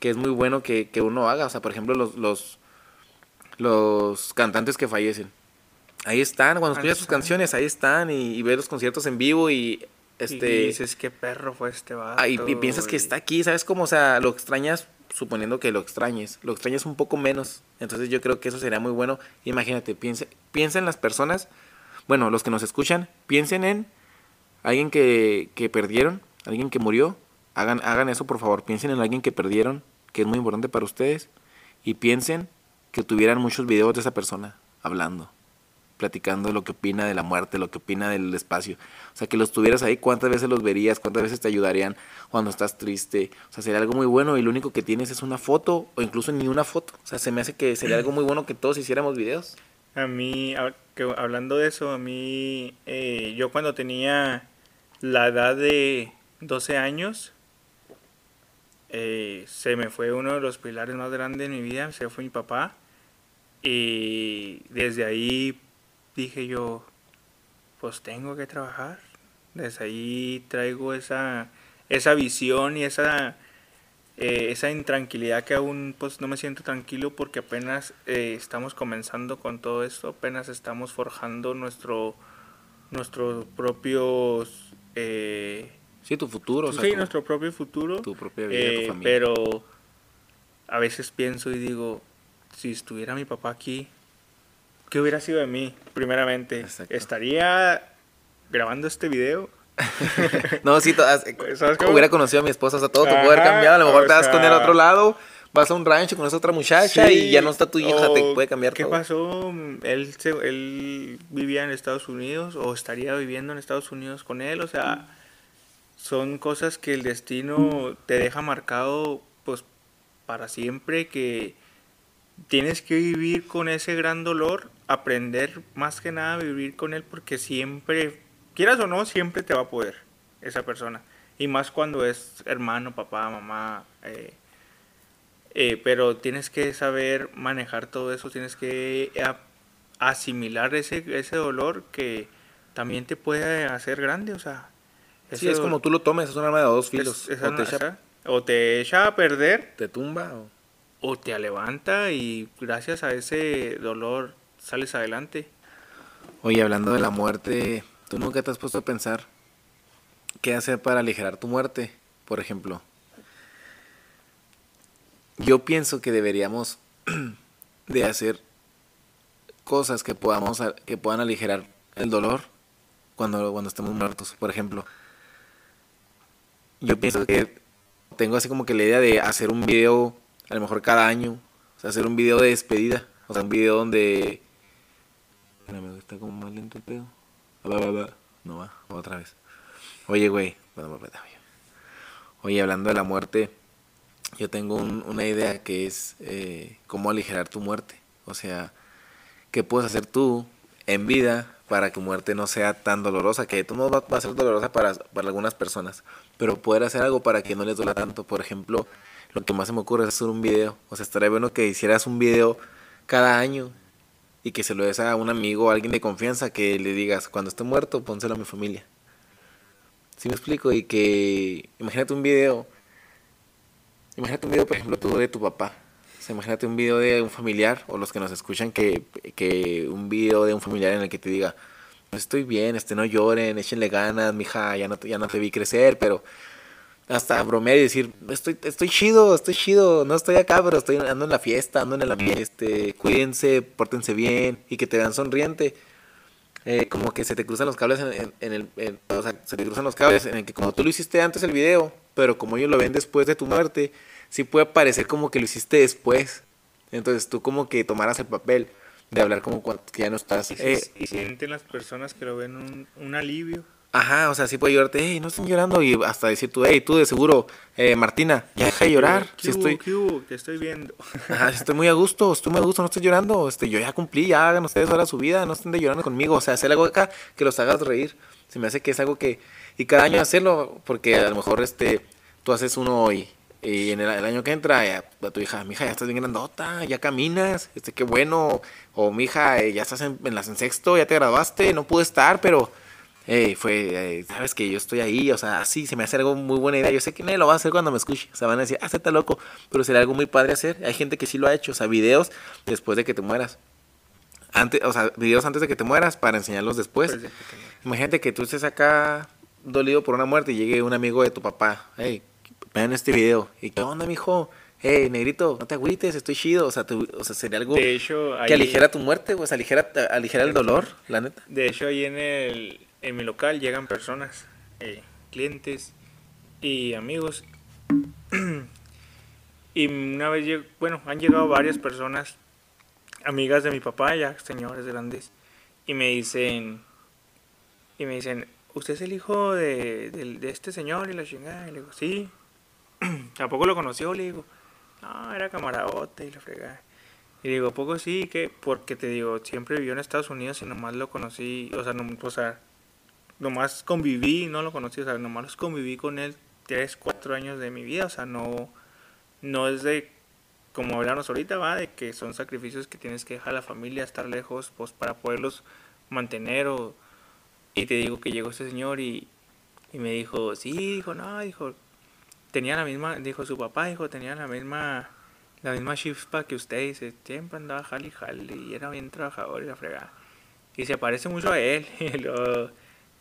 que es muy bueno que, que uno haga. O sea, por ejemplo, los, los, los cantantes que fallecen. Ahí están, cuando escuchas sus canciones, ahí están y, y ves los conciertos en vivo y este... Y dices, qué perro fue este vato. Ah, y, y piensas que está aquí, ¿sabes cómo? O sea, lo extrañas suponiendo que lo extrañes. Lo extrañas un poco menos. Entonces yo creo que eso sería muy bueno. Imagínate, piensa, piensa en las personas, bueno, los que nos escuchan, piensen en alguien que, que perdieron, alguien que murió. Hagan, hagan eso, por favor. Piensen en alguien que perdieron, que es muy importante para ustedes. Y piensen que tuvieran muchos videos de esa persona hablando platicando lo que opina de la muerte, lo que opina del espacio. O sea, que los tuvieras ahí, cuántas veces los verías, cuántas veces te ayudarían cuando estás triste. O sea, sería algo muy bueno y lo único que tienes es una foto o incluso ni una foto. O sea, se me hace que sería algo muy bueno que todos hiciéramos videos. A mí, que, hablando de eso, a mí, eh, yo cuando tenía la edad de 12 años, eh, se me fue uno de los pilares más grandes de mi vida, se fue mi papá. Y desde ahí dije yo, pues tengo que trabajar. Desde ahí traigo esa, esa visión y esa, eh, esa intranquilidad que aún pues no me siento tranquilo porque apenas eh, estamos comenzando con todo esto, apenas estamos forjando nuestro nuestros propios eh, sí tu futuro sí nuestro propio futuro tu propia vida tu familia. pero a veces pienso y digo si estuviera mi papá aquí ¿Qué hubiera sido de mí, primeramente? ¿Estaría grabando este video? no, sí, hubiera conocido a mi esposa, o sea, todo puede haber cambiado. A lo mejor te vas con a otro lado, vas a un rancho con esa otra muchacha y ya no está tu hija, te puede cambiar ¿qué pasó? Él, él vivía en Estados Unidos o estaría viviendo en Estados Unidos con él, o sea, son cosas que el destino te deja marcado, pues, para siempre, que tienes que vivir con ese gran dolor aprender más que nada a vivir con él porque siempre, quieras o no, siempre te va a poder esa persona. Y más cuando es hermano, papá, mamá. Eh, eh, pero tienes que saber manejar todo eso, tienes que asimilar ese, ese dolor que también te puede hacer grande, o sea. Sí, es como tú lo tomes, es un arma de dos filos. o, te echa, o, te echa, a perder. Te tumba. O... o te levanta y gracias a ese dolor sales adelante. Oye, hablando de la muerte, ¿tú nunca te has puesto a pensar qué hacer para aligerar tu muerte? Por ejemplo, yo pienso que deberíamos de hacer cosas que podamos que puedan aligerar el dolor cuando, cuando estemos muertos. Por ejemplo, yo pienso que tengo así como que la idea de hacer un video, a lo mejor cada año, o sea, hacer un video de despedida, o sea, un video donde Espérame, está como más lento el pedo. No va, otra vez. Oye, güey. Oye, hablando de la muerte, yo tengo una idea que es eh, cómo aligerar tu muerte. O sea, ¿qué puedes hacer tú en vida para que muerte no sea tan dolorosa? Que tú no va, a ser dolorosa para, para algunas personas, pero poder hacer algo para que no les duela tanto. Por ejemplo, lo que más se me ocurre es hacer un video. O sea, estaría bueno que hicieras un video cada año y que se lo des a un amigo o alguien de confianza que le digas, cuando esté muerto, pónselo a mi familia. ¿Sí me explico? Y que, imagínate un video, imagínate un video, por ejemplo, de tu papá. O sea, imagínate un video de un familiar, o los que nos escuchan, que, que un video de un familiar en el que te diga, estoy bien, este, no lloren, échenle ganas, mija, ya no, ya no te vi crecer, pero hasta bromear y decir, estoy, estoy chido, estoy chido, no estoy acá, pero estoy ando en la fiesta, ando en el ambiente, cuídense, pórtense bien y que te vean sonriente. Eh, como que se te cruzan los cables en, el, o sea, se te cruzan los cables en el que como tú lo hiciste antes el video, pero como ellos lo ven después de tu muerte, sí puede parecer como que lo hiciste después. Entonces tú como que tomaras el papel de hablar como que ya no estás. Y, eh, y sienten las personas que lo ven un, un alivio. Ajá, o sea, sí puede llorarte, hey, no estén llorando, y hasta decir tú, hey, tú de seguro, eh, Martina, ya deja de llorar. si estoy... te estoy viendo. Ajá, estoy muy a gusto, estoy muy a gusto, no estoy llorando, este, yo ya cumplí, ya hagan ustedes ahora su vida, no estén de llorando conmigo, o sea, hacer algo acá que los hagas reír. Se me hace que es algo que, y cada año hacerlo, porque a lo mejor, este, tú haces uno hoy, y en el, año que entra, ya, a tu hija, mi hija, ya estás bien grandota, ya caminas, este, qué bueno, o mi hija, eh, ya estás en, en, las, en sexto, ya te graduaste, no pude estar, pero hey, fue, eh, sabes que yo estoy ahí, o sea, así se me hace algo muy buena idea. Yo sé que nadie lo va a hacer cuando me escuche. O sea, van a decir, ah, está loco, pero sería algo muy padre hacer. Hay gente que sí lo ha hecho, o sea, videos después de que te mueras. Antes, o sea, videos antes de que te mueras para enseñarlos después. Pues, Imagínate que tú estés acá dolido por una muerte y llegue un amigo de tu papá, hey, vean este video. ¿Y qué onda, mijo? Hey, negrito, no te agüites, estoy chido. O sea, o sea sería algo De hecho, que ahí- aligera tu muerte, o sea, aligera, aligera el dolor, la neta. De hecho, ahí en, el, en mi local llegan personas, eh, clientes y amigos. y una vez, bueno, han llegado varias personas, amigas de mi papá, ya señores grandes, y me dicen, y me dicen, ¿usted es el hijo de, de este señor? Y la chingada, y le digo, sí. ¿Tampoco lo conoció? Le digo, no, era camarote y la fregada. Y digo, ¿a poco sí, que Porque te digo, siempre vivió en Estados Unidos y nomás lo conocí, o sea, no, o sea, nomás conviví, no lo conocí, o sea, nomás conviví con él tres, cuatro años de mi vida, o sea, no, no es de, como hablamos ahorita, va, de que son sacrificios que tienes que dejar a la familia, estar lejos, pues para poderlos mantener, o, y te digo que llegó este señor y, y me dijo, sí, dijo, no, dijo, tenía la misma, dijo su papá, dijo, tenía la misma, la misma chispa que usted, dice, siempre andaba jali jali y era bien trabajador y la fregada. Y se parece mucho a él. Y luego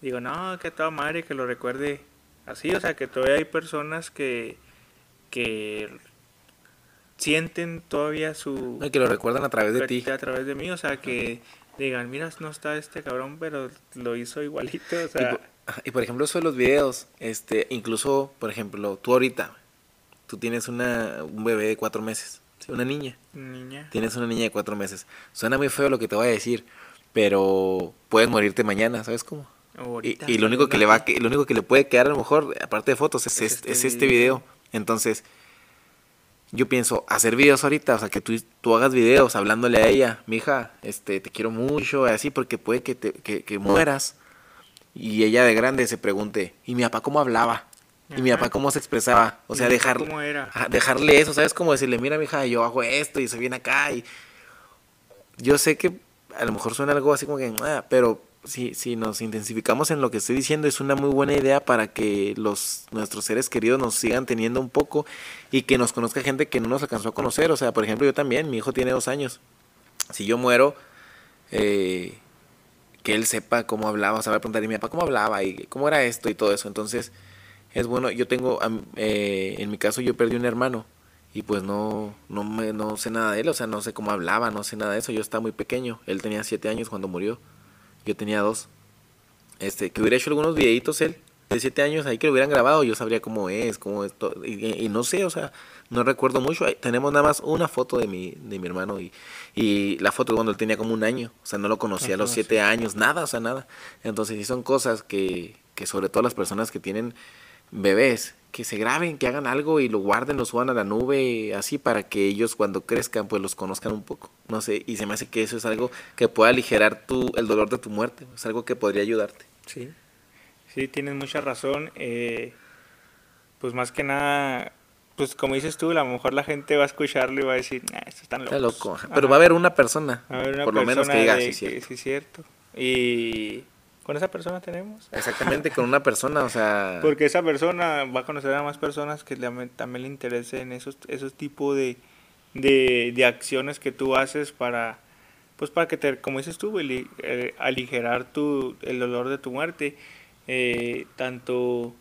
digo, no, que toda madre que lo recuerde así, o sea, que todavía hay personas que, que sienten todavía su que lo recuerdan a través de ti. a través de mí, o sea, que digan, mira, no está este cabrón, pero lo hizo igualito, o Y sea, por, y por ejemplo, eso de los videos, este, incluso, por ejemplo, tú ahorita, tú tienes una, un bebé de cuatro meses, ¿sí? una niña, niña. tienes una niña de cuatro meses. Suena muy feo lo que te voy a decir, pero puedes morirte mañana, ¿sabes cómo? Y, ahorita, y lo único que le va, que- lo único que le puede quedar a lo mejor, aparte de fotos, es, Es este, este es este video. video. Entonces, yo pienso, hacer videos ahorita, o sea, que tú, tú hagas videos hablándole a ella, mija, este, te quiero mucho, así, porque puede que, te, que, que mueras. Y ella de grande se pregunte, ¿y mi papá cómo hablaba? ¿Y mi Ajá. papá cómo se expresaba? O sea, Mi dejar, dejarle eso, ¿sabes? Como decirle, mira, mija, yo hago esto y se viene acá. Y yo sé que a lo mejor suena algo así como que, "Ah", pero si, si nos intensificamos en lo que estoy diciendo, es una muy buena idea para que los nuestros seres queridos nos sigan teniendo un poco y que nos conozca gente que no nos alcanzó a conocer. O sea, por ejemplo, yo también, mi hijo tiene dos años. Si yo muero, eh, que él sepa cómo hablaba, o sea, va a preguntar, ¿y mi papá cómo hablaba? ¿Y cómo era esto? Y todo eso. Entonces, es bueno, yo tengo, eh, en mi caso yo perdí un hermano y pues no, no, me, no sé nada de él, o sea, no sé cómo hablaba, no sé nada de eso, yo estaba muy pequeño, él tenía siete años cuando murió, yo tenía dos. Este, que hubiera hecho algunos videitos él, de siete años, ahí que lo hubieran grabado, yo sabría cómo es, cómo es todo, y, no sé, o sea, no recuerdo mucho, tenemos nada más una foto de mi, de mi hermano y, y la foto cuando él tenía como un año, o sea, no lo conocía a los siete años, nada, o sea, nada. Entonces sí son cosas que, que sobre todo las personas que tienen bebés, que se graben, que hagan algo y lo guarden, lo suban a la nube, así para que ellos cuando crezcan pues los conozcan un poco. No sé, y se me hace que eso es algo que pueda aligerar tu, el dolor de tu muerte, es algo que podría ayudarte. Sí, sí, tienes mucha razón. eh, pues más que nada, pues como dices tú, a lo mejor la gente va a escucharlo y va a decir, nah, estos están locos. Está loco, pero Ajá. va a haber una persona, Va a haber una por lo menos que persona diga, sí, cierto. sí, cierto. Y con esa persona tenemos. Exactamente, con una persona, o sea... Porque esa persona va a conocer a más personas que le- también le interesen esos, esos tipos de, de, de acciones que tú haces para, pues para que te, como dices tú, eh, aligerar tu, el dolor de tu muerte. Eh, tanto,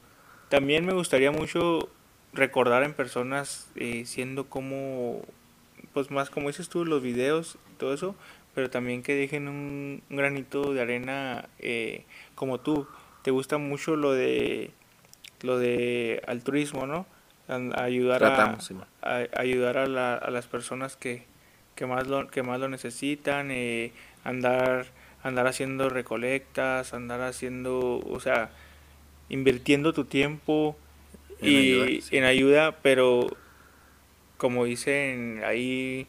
también me gustaría mucho recordar en personas eh, siendo como, pues más como dices tú, los videos y todo eso, pero también que dejen un, un granito de arena eh, como tú. Te gusta mucho lo de lo de altruismo, ¿no? Ayudar a, Tratamos, sí. a- ayudar a, la- a las personas que, que más lo que más lo necesitan, eh, andar andar haciendo recolectas, andar haciendo, o sea, invirtiendo tu tiempo En y sí. en ayuda, pero como dicen ahí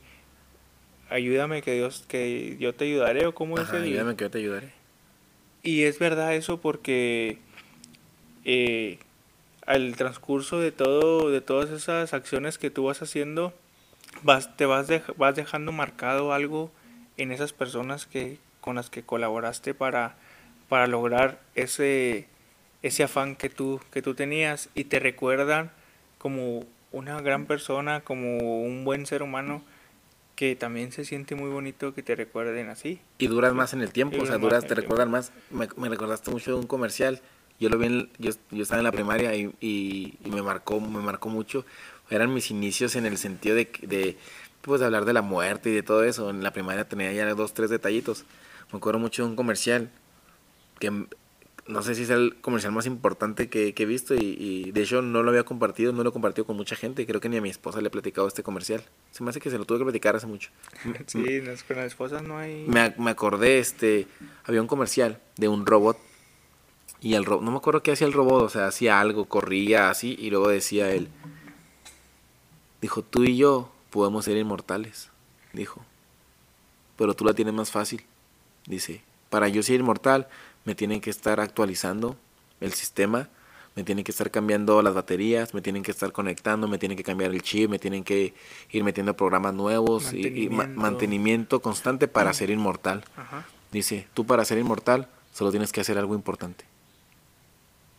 ayúdame que Dios que yo te ayudaré o como Ajá, dice el- ayúdame que yo te ayudaré. y es verdad eso porque eh, al transcurso de todo, de todas esas acciones que tú vas haciendo, vas, te vas, dej- vas dejando marcado algo en esas personas que con las que colaboraste para, para lograr ese, ese afán que tú, que tú tenías y te recuerdan como una gran persona, como un buen ser humano que también se siente muy bonito que te recuerden así. Y duras más en el tiempo, o sea, duras, te recuerdan más. Me, me, recordaste mucho de un comercial. Yo lo vi, en, yo, yo estaba en la primaria y, y, me marcó, me marcó mucho. Eran mis inicios en el sentido de, de, pues, de hablar de la muerte y de todo eso. En la primaria tenía ya dos, tres detallitos. Me acuerdo mucho de un comercial que no sé si es el comercial más importante que, he visto y, de hecho no lo había compartido, no lo he compartido con mucha gente, creo que ni a mi esposa le he platicado este comercial. Se me hace que se lo tuve que platicar hace mucho. Sí, con las esposas no hay... Me, me, acordé, este, había un comercial de un robot y el robot, no me acuerdo qué hacía el robot, o sea, hacía algo, corría así y luego decía él, dijo, tú y yo podemos ser inmortales, dijo, pero tú la tienes más fácil, dice, para yo ser inmortal me tienen que estar actualizando el sistema, me tienen que estar cambiando las baterías, me tienen que estar conectando, me tienen que cambiar el chip, me tienen que ir metiendo programas nuevos y, mantenimiento constante para ser inmortal. Dice, tú para ser inmortal solo tienes que hacer algo importante.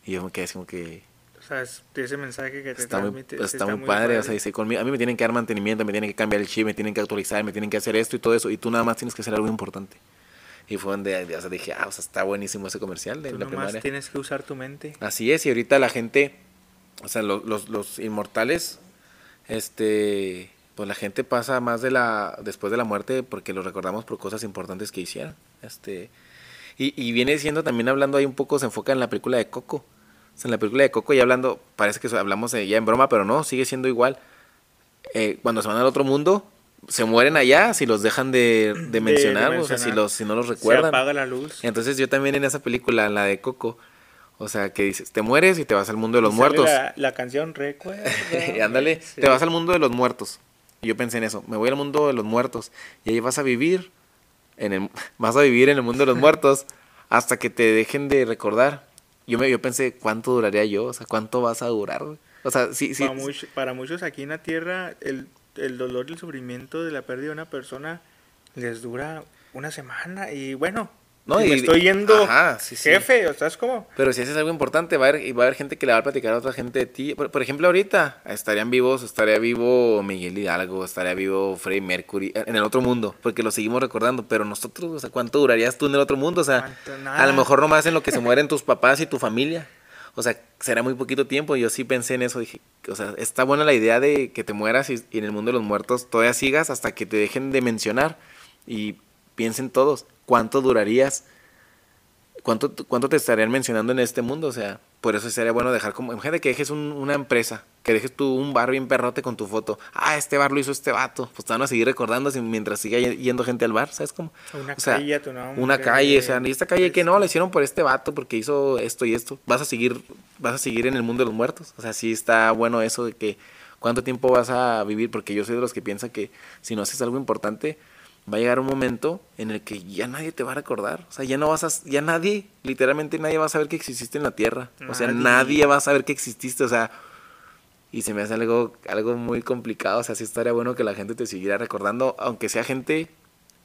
Y yo me quedé así como que... O sea, ese mensaje que te está muy, está, muy, padre. O sea, dice, conmigo, a mí me tienen que dar mantenimiento, me tienen que cambiar el chip, me tienen que actualizar, me tienen que hacer esto y todo eso. Y tú nada más tienes que hacer algo importante. Y fue donde o sea, dije, ah, o sea, está buenísimo ese comercial de Tú la primaria. tienes que usar tu mente. Así es, y ahorita la gente, o sea, los, los, los inmortales, este, pues la gente pasa más de la, después de la muerte porque los recordamos por cosas importantes que hicieron. Este, y, y viene siendo también hablando ahí un poco, se enfoca en la película de Coco. O sea, en la película de Coco ya hablando, parece que hablamos ya en broma, pero no, sigue siendo igual. Eh, cuando se van al otro mundo, se mueren allá si los dejan de, de mencionar, o sea, si, los, si no los recuerdan. Se apaga la luz. Entonces yo también en esa película, la de Coco, o sea, que dices, te mueres y te vas al mundo de los muertos. La, canción recuerda. Ándale, te vas al mundo de los muertos. Y yo pensé en eso, me voy al mundo de los muertos y ahí vas a vivir en el, vas a vivir en el mundo de los muertos hasta que te dejen de recordar. Yo me yo pensé, ¿cuánto duraría yo? O sea, ¿cuánto vas a durar? O sea, sí, sí. Para, para muchos aquí en la Tierra, el el dolor y el sufrimiento de la pérdida de una persona les dura una semana y bueno, no, y, me estoy yendo jefe, o sea, es como... Pero si haces algo importante, va a, haber, va a haber gente que le va a platicar a otra gente de ti. Por, ejemplo, ahorita estarían vivos, estaría vivo Miguel Hidalgo, estaría vivo Freddie Mercury en el otro mundo, porque lo seguimos recordando. Pero nosotros, o sea, ¿cuánto durarías tú en el otro mundo? O sea, a lo mejor nomás en lo que se mueren tus papás y tu familia o sea, será muy poquito tiempo. Yo sí pensé en eso. Dije, o sea, está buena la idea de que te mueras y, en el mundo de los muertos todavía sigas hasta que te dejen de mencionar. Y piensen todos, ¿cuánto durarías? ¿Cuánto, ¿Cuánto te estarían mencionando en este mundo? O sea, por eso sería bueno dejar como. Imagínate que dejes una empresa, que dejes tú un bar bien perrote con tu foto. Ah, este bar lo hizo este vato. Pues te van a seguir recordando mientras siga yendo gente al bar, ¿sabes cómo? Una calle tu nombre. Una calle, o sea, y esta calle que no, la hicieron por este vato porque hizo esto y esto. Vas a seguir, vas a seguir en el mundo de los muertos. O sea, sí está bueno eso de que cuánto tiempo vas a vivir, porque yo soy de los que piensan que si no haces algo importante, va a llegar un momento en el que ya nadie te va a recordar. O sea, ya no vas a, ya nadie, literalmente nadie va a saber que exististe en la Tierra. O sea, nadie va a saber que exististe. O sea, y se me hace algo, algo muy complicado. O sea, sí estaría bueno que la gente te siguiera recordando, aunque sea gente,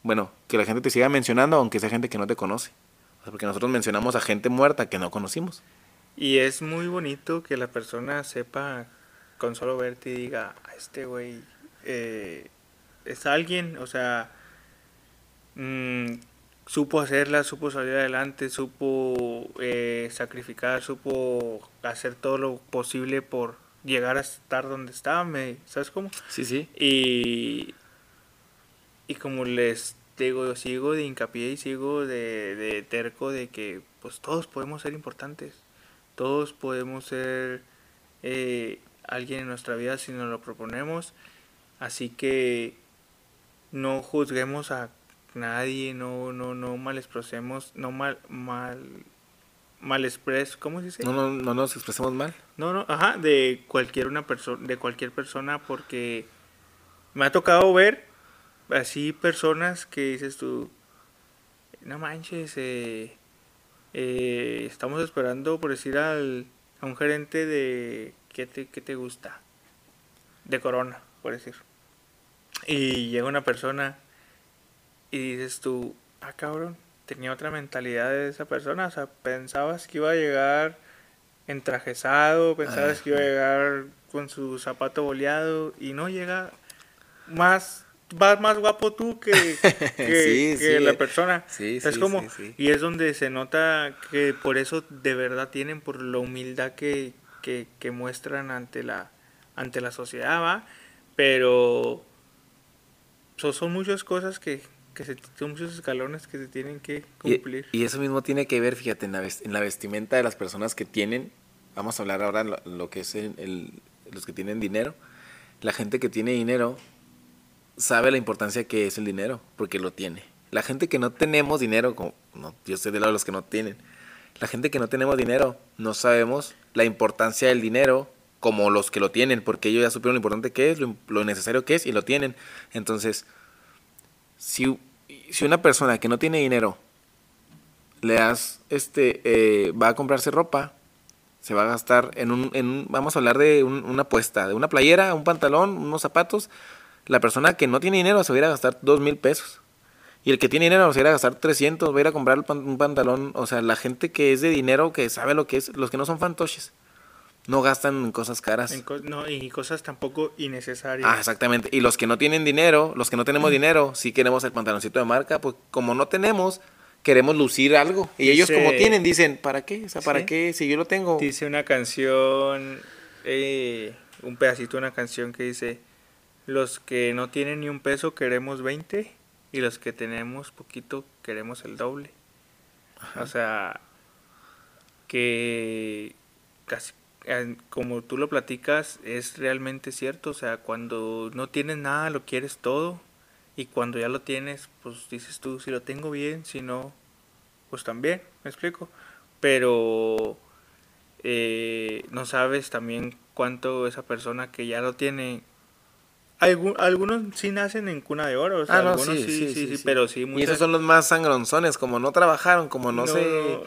bueno, que la gente te siga mencionando, aunque sea gente que no te conoce. O sea, porque nosotros mencionamos a gente muerta que no conocimos. Y es muy bonito que la persona sepa, con solo verte y diga, este güey eh, es alguien, o sea, Mm, supo hacerla, supo salir adelante, supo eh, sacrificar, supo hacer todo lo posible por llegar a estar donde estaba, me, ¿sabes cómo? Sí, sí. Y, y como les digo, sigo de hincapié y sigo de, de terco de que pues todos podemos ser importantes, todos podemos ser eh, alguien en nuestra vida si nos lo proponemos, así que no juzguemos a nadie, no, no, no mal expresemos, no mal, mal, mal expres, ¿cómo se dice? No, no, no nos expresemos mal. No, no, ajá, de cualquier una persona, de cualquier persona, porque me ha tocado ver así personas que dices tú, no manches, eh, eh, estamos esperando por decir al, a un gerente de, ¿qué te, qué te gusta? De Corona, por decir. Y llega una persona y dices tú, ah cabrón, tenía otra mentalidad de esa persona. O sea, pensabas que iba a llegar entrajesado, pensabas que iba a llegar con su zapato boleado y no llega más vas más guapo tú que, que, la persona. es como, y es donde se nota que por eso de verdad tienen, por la humildad que, que, muestran ante la, ante la sociedad, ¿va? Pero son muchas cosas que, que se, son muchos escalones que se tienen que cumplir. Y, eso mismo tiene que ver, fíjate, en la, en la, vestimenta de las personas que tienen, vamos a hablar ahora lo, lo que es el, los que tienen dinero. La gente que tiene dinero sabe la importancia que es el dinero, porque lo tiene. La gente que no tenemos dinero, como, no, yo soy de lado de los que no tienen, la gente que no tenemos dinero, no sabemos la importancia del dinero como los que lo tienen, porque ellos ya supieron lo importante que es, lo, necesario que es y lo tienen. Entonces, si, si una persona que no tiene dinero le das, este, eh, va a comprarse ropa, se va a gastar en un, en vamos a hablar de una apuesta, de una playera, un pantalón, unos zapatos, la persona que no tiene dinero se va a ir a gastar dos mil pesos. Y el que tiene dinero se va a ir a gastar 300, va a ir a comprar un pantalón. O sea, la gente que es de dinero, que sabe lo que es, los que no son fantoches, no gastan en cosas caras. no, y cosas tampoco innecesarias. Ah, exactamente. Y los que no tienen dinero, los que no tenemos dinero, sí queremos el pantaloncito de marca, pues como no tenemos, queremos lucir algo. Y ellos como tienen, dicen, ¿para qué? O sea, ¿para qué? Si yo lo tengo. Dice una canción, eh, un pedacito de una canción que dice los que no tienen ni un peso queremos 20 y los que tenemos poquito queremos el doble. O sea, que casi como tú lo platicas es realmente cierto, o sea, cuando no tienes nada lo quieres todo y cuando ya lo tienes, pues dices tú, si lo tengo bien, si no, pues también, me explico. Pero eh, no sabes también cuánto esa persona que ya lo tiene algunos sí nacen en cuna de oro, ah, algunos sí sí, sí, pero sí. Y esos son los más sangronzones, como no trabajaron, como no, sé.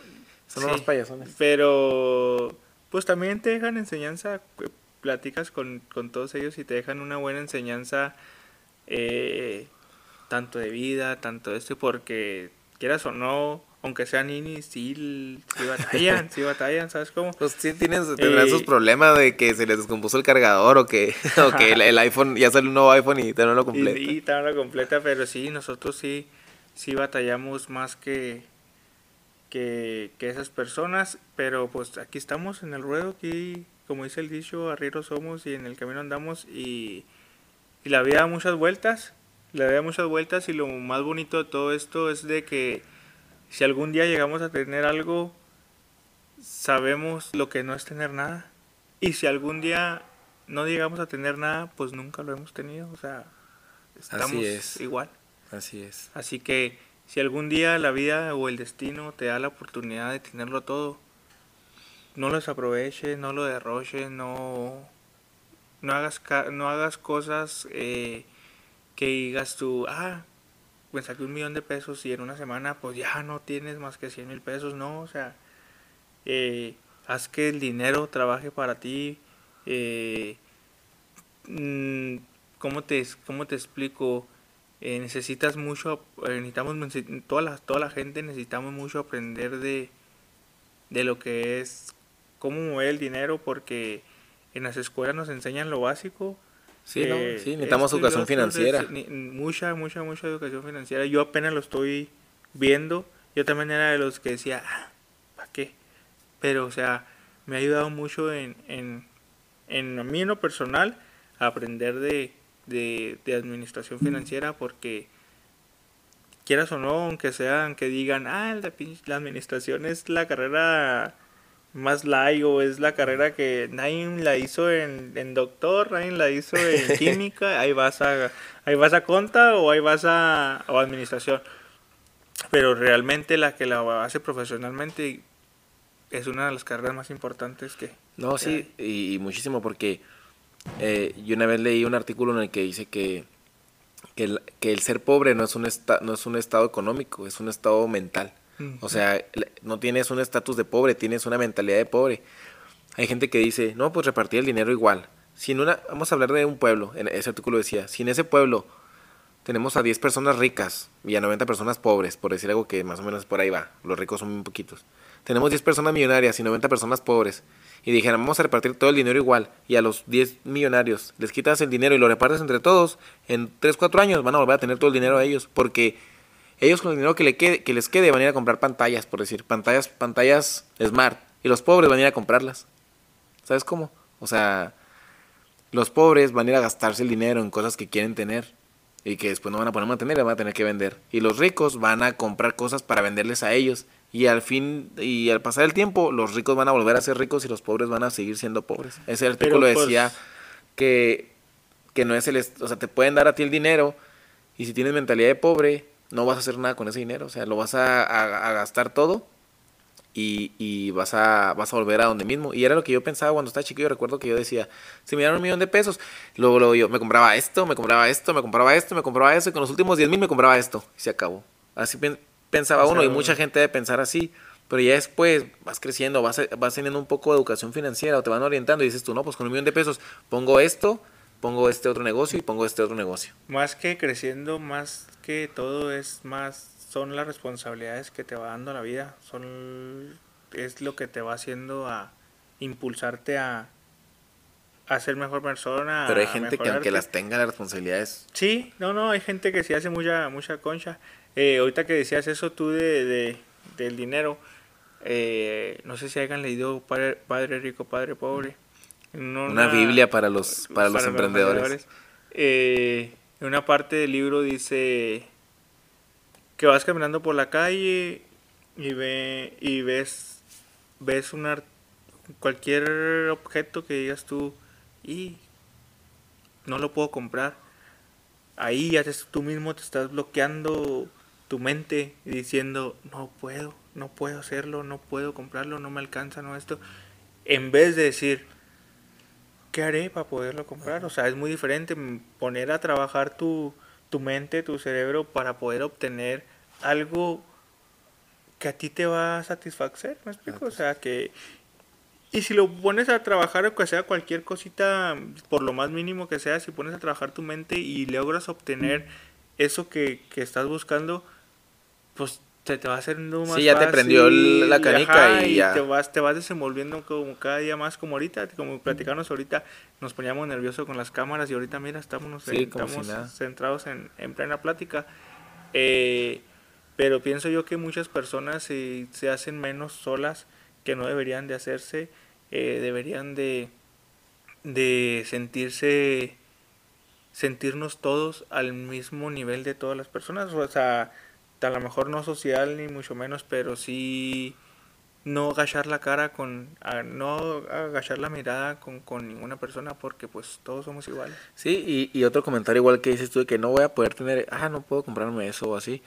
Son los payasones. Pero, pues también te dejan enseñanza, eh, platicas con, con todos ellos y te dejan una buena enseñanza, eh, tanto de vida, tanto de esto, porque quieras o no, aunque sean ninis, sí, batallan, sí batallan, ¿sabes cómo? Pues sí tienen, tendrán sus problemas de que se les descompuso el cargador o que, o que el, iPhone, ya sale un nuevo iPhone y te no lo completa. Sí, te no lo completa, pero sí, nosotros sí, sí batallamos más que, que, que esas personas, pero pues aquí estamos en el ruedo, aquí, como dice el dicho, arrieros somos y en el camino andamos y, y la vida da muchas vueltas, la vida da muchas vueltas y lo más bonito de todo esto es de que si algún día llegamos a tener algo, sabemos lo que no es tener nada. Y si algún día no llegamos a tener nada, pues nunca lo hemos tenido. O sea, estamos igual. Así es. Así que si algún día la vida o el destino te da la oportunidad de tenerlo todo, no lo desaproveches, no lo derroches, no, no, hagas, no hagas cosas eh, que digas tú, ah, me saqué un millón de pesos y en una semana pues ya no tienes más que 100 mil pesos, no, o sea, eh, haz que el dinero trabaje para ti. Eh, mm, ¿cómo, te, ¿Cómo te explico? Eh, necesitas mucho, necesitamos, toda la, toda la gente necesitamos mucho aprender de, de lo que es cómo mover el dinero porque en las escuelas nos enseñan lo básico, Sí, ¿no? Eh, sí, necesitamos educación financiera. mucha, mucha, mucha educación financiera. Yo apenas lo estoy viendo. Yo también era de los que decía, ah, ¿para qué? Pero, o sea, me ha ayudado mucho en, en, en a mí en lo personal a aprender de, de, de administración financiera porque quieras o no, aunque sean que digan, ah, la, la administración es la carrera más laigo, es la carrera que nadie la hizo en, doctor, nadie la hizo en química, ahí vas a ahí vas a conta o ahí vas a administración. Pero realmente la que la hace profesionalmente es una de las carreras más importantes que... No, sí, y, muchísimo porque eh, yo una vez leí un artículo en el que dice que, que, el, que el ser pobre no es, un no es un estado económico, es un estado mental. O sea, no tienes un estatus de pobre, tienes una mentalidad de pobre. Hay gente que dice, no, pues repartir el dinero igual. Si una, vamos a hablar de un pueblo, en ese artículo decía, si en ese pueblo tenemos a 10 personas ricas y a 90 personas pobres, por decir algo que más o menos por ahí va. Los ricos son muy poquitos. Tenemos 10 personas millonarias y 90 personas pobres. Y dijeron, vamos a repartir todo el dinero igual. Y a los 10 millonarios les quitas el dinero y lo repartes entre todos. En 3, 4 años van a volver a tener todo el dinero a ellos. Porque ellos con el dinero que, le quede, que les quede van a ir a comprar pantallas, por decir. Pantallas, pantallas smart. Y los pobres van a ir a comprarlas. ¿Sabes cómo? O sea, los pobres van a ir a gastarse el dinero en cosas que quieren tener y que después no van a poder mantener, van a tener que vender. Y los ricos van a comprar cosas para venderles a ellos. Y al fin, y al pasar el tiempo, los ricos van a volver a ser ricos y los pobres van a seguir siendo pobres. Ese artículo pues, decía que, que no es el, o sea, te pueden dar a ti el dinero y si tienes mentalidad de pobre, no vas a hacer nada con ese dinero. O sea, lo vas a, a gastar todo y, y, vas, a, vas a volver a donde mismo. Y era lo que yo pensaba cuando estaba. Yo recuerdo que yo decía, si me dieran un millón de pesos, luego, luego yo me compraba esto, me compraba esto, me compraba esto, me compraba eso, y con los últimos 10 mil me compraba esto. Y se acabó. Así pensaba uno, y mucha gente debe pensar así. Pero ya después vas creciendo, vas, vas teniendo un poco de educación financiera o te van orientando y dices tú, no, pues con un millón de pesos pongo esto, pongo este otro negocio y pongo este otro negocio. Más que creciendo, más que todo es más son las responsabilidades que te va dando la vida, son es lo que te va haciendo a impulsarte a, a ser mejor persona. Pero hay gente que aunque las tenga las responsabilidades. Sí, no, no, hay gente que sí hace mucha, mucha concha. Eh, ahorita que decías eso tú de, de del dinero, eh, no sé si hayan leído Padre, padre Rico, Padre Pobre. Una, Biblia para los, para, los emprendedores. Eh, en una parte del libro dice que vas caminando por la calle y ve y ves ves una cualquier objeto que digas tú y no lo puedo comprar ahí ya tú mismo te estás bloqueando tu mente diciendo no puedo no puedo hacerlo no puedo comprarlo no me alcanza no esto en vez de decir qué haré para poderlo comprar o sea es muy diferente poner a trabajar tu tu mente, tu cerebro para poder obtener algo que a ti te va a satisfacer, ¿me explico? O sea, que... Y si lo pones a trabajar, o que sea cualquier cosita, por lo más mínimo que sea, si pones a trabajar tu mente y logras obtener eso que, que estás buscando, pues te, te va haciendo más Sí, ya te prendió la canica y, ya. te vas, te vas desenvolviendo como cada día más como ahorita, como platicarnos ahorita, nos poníamos nerviosos con las cámaras y ahorita mira, estamos, estamos centrados en, en, plena plática. Eh, pero pienso yo que muchas personas se, se hacen menos solas que no deberían de hacerse, eh, deberían de, de sentirse sentirnos todos al mismo nivel de todas las personas, o sea, a lo mejor no social ni mucho menos, pero sí no agachar la cara con, no agachar la mirada con, con, ninguna persona porque pues todos somos iguales. Sí, y, y otro comentario igual que dices tú de que no voy a poder tener, ah, no puedo comprarme eso o así.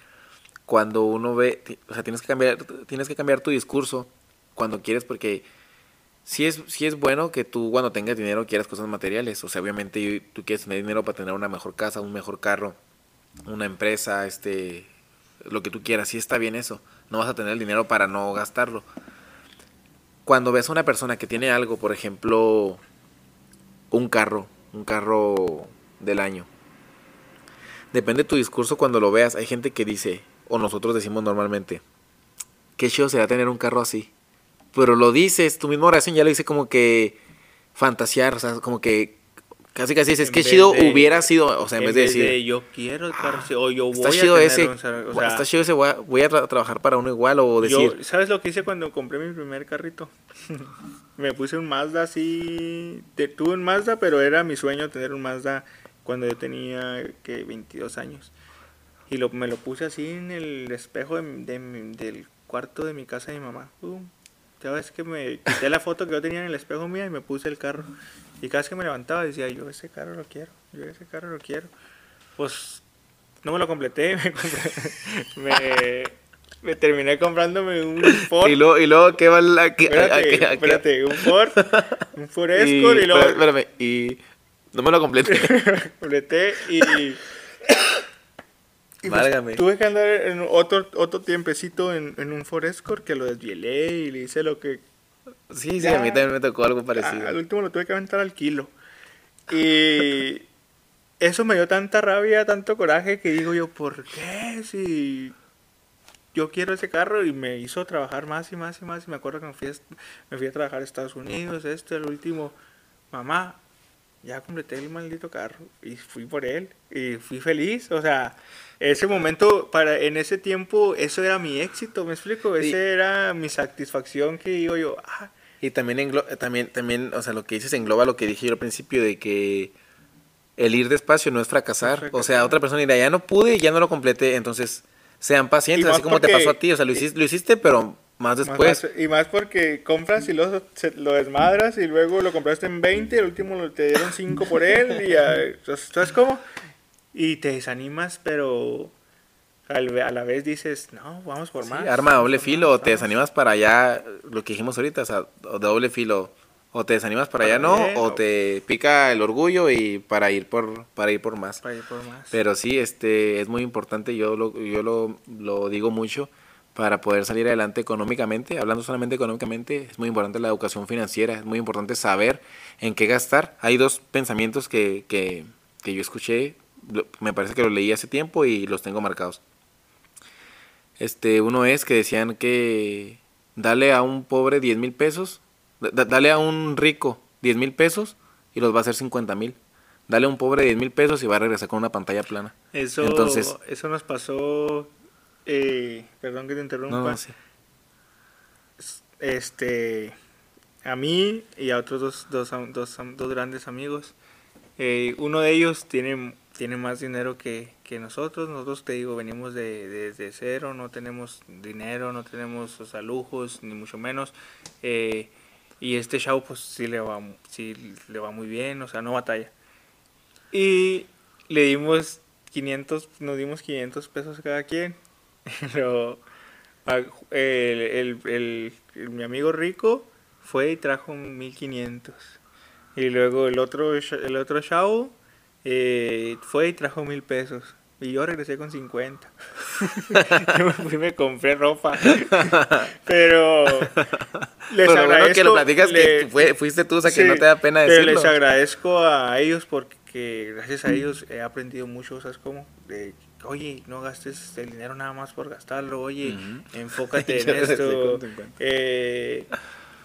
Cuando uno ve, o sea, tienes que cambiar, tienes que cambiar tu discurso cuando quieres porque sí es, sí es bueno que tú cuando tengas dinero quieras cosas materiales. O sea, obviamente tú quieres tener dinero para tener una mejor casa, un mejor carro, una empresa, este, lo que tú quieras, sí está bien eso. No vas a tener el dinero para no gastarlo. Cuando ves a una persona que tiene algo, por ejemplo, un carro, un carro del año. Depende de tu discurso cuando lo veas. Hay gente que dice, o nosotros decimos normalmente, qué chido será tener un carro así. Pero lo dices, tu misma oración ya lo dice como que fantasear, o sea, como que Casi casi es que chido hubiera sido, o sea, en, vez de decir. yo quiero el carro, o yo voy está chido ese, o sea, está chido ese, voy a, trabajar para uno igual o decir. ¿Sabes lo que hice cuando compré mi primer carrito? me puse un Mazda así, tuve un Mazda, pero era mi sueño tener un Mazda cuando yo tenía que 22 años. Y lo, me lo puse así en el espejo del cuarto de mi casa de mi mamá. Ya ves que me quité la foto que yo tenía en el espejo mía y me puse el carro. Y cada vez que me levantaba decía, yo ese carro lo quiero, yo ese carro lo quiero. Pues no me lo completé, me, me, terminé comprándome un Ford. ¿Y luego, y luego qué va la...? espérate, espérate, un Ford, un Ford Escort y, luego... Espérame, y no me lo completé. completé y... Y pues, tuve que andar en otro, otro tiempecito en, en un Forescore que lo desvielé y le hice lo que... Sí, sí, a mí también me tocó algo parecido. al último lo tuve que aventar al kilo. Y, eso me dio tanta rabia, tanto coraje que digo yo, ¿por qué? Si yo quiero ese carro y me hizo trabajar más y más y más. Y me acuerdo que me fui a, me fui a trabajar a Estados Unidos, este, el último, mamá, ya completé el maldito carro y fui por él y fui feliz. O sea, ese momento, para en ese tiempo, eso era mi éxito, ¿me explico? Ese era mi satisfacción que digo yo, ah. Y también, también, también, o sea, lo que dices engloba lo que dije yo al principio de que el ir despacio no es fracasar. O sea, otra persona dirá, ya no pude, ya no lo completé, entonces sean pacientes, así como te pasó a ti, o sea, lo hiciste, lo hiciste pero más después. y más porque compras y lo, lo desmadras y luego lo compraste en 20 y el último te dieron 5 por él y ¿sabes cómo? Y te desanimas, pero a la vez dices, no, vamos por más. arma doble filo, o te desanimas para allá, lo que dijimos ahorita, o sea, doble filo o te desanimas para, allá no, o te pica el orgullo y para ir por para ir por más. Para ir por más. Pero sí, este es muy importante, yo lo yo lo, lo digo mucho para poder salir adelante económicamente, hablando solamente económicamente, es muy importante la educación financiera, es muy importante saber en qué gastar. Hay dos pensamientos que, que, que yo escuché, me parece que los leí hace tiempo y los tengo marcados. Este, uno es que decían que dale a un pobre 10 mil pesos dale a un rico 10 mil pesos y los va a hacer 50 mil. Dale a un pobre 10 mil pesos y va a regresar con una pantalla plana. Eso, Entonces, eso nos pasó, eh, perdón que te interrumpa. Este, a mí y a otros dos, dos, dos, dos grandes amigos. Eh, uno de ellos tiene, tiene más dinero que, que nosotros. Nosotros, te digo, venimos de, de, cero, no tenemos dinero, no tenemos o lujos, ni mucho menos. Eh, y este show pues sí le va, sí le va muy bien, o sea, no batalla. Y le dimos 500, nos dimos 500 pesos cada quien. Pero el, el, mi amigo rico fue y trajo 1500. Y luego el otro, el otro show eh, fue y trajo mil pesos. Y yo regresé con 50. yo fui me compré ropa. Pero les agradezco. que lo platicas que fuiste tú, o sea que no te da pena decirlo. les agradezco a ellos porque gracias a ellos he aprendido mucho, ¿sabes cómo? De, oye, no gastes el dinero nada más por gastarlo. Oye, enfócate en esto. Eh,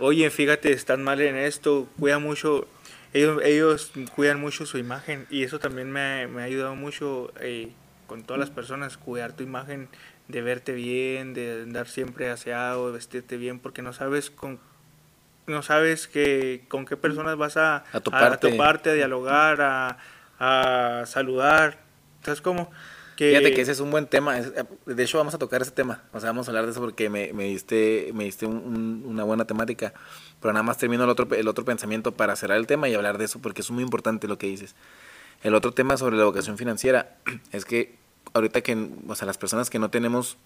oye, fíjate, están mal en esto. Cuida mucho ellos, ellos cuidan mucho su imagen y eso también me, me ha ayudado mucho eh, con todas las personas, cuidar tu imagen, de verte bien, de andar siempre aseado, de vestirte bien, porque no sabes con no sabes que con qué personas vas a, a, toparte. a, toparte, a dialogar, a, a saludar. ¿Sabes cómo? Que... Fíjate que ese es un buen tema. De hecho, vamos a tocar ese tema. O sea, vamos a hablar de eso porque me, me diste, me diste una buena temática. Pero nada más termino el otro, el otro pensamiento para cerrar el tema y hablar de eso porque es muy importante lo que dices. El otro tema sobre la educación financiera es que ahorita que, o sea, las personas que no tenemos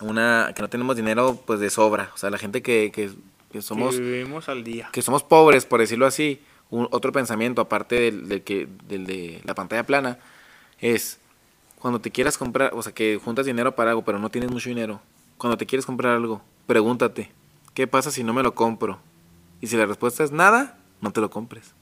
una, que no tenemos dinero pues de sobra, o sea, la gente que, que, somos... Que vivimos al día. Que somos pobres, por decirlo así, un, otro pensamiento aparte del, que, del de la pantalla plana, es cuando te quieras comprar, o sea, que juntas dinero para algo, pero no tienes mucho dinero, cuando te quieres comprar algo, pregúntate, ¿qué pasa si no me lo compro? Y si la respuesta es nada, no te lo compres.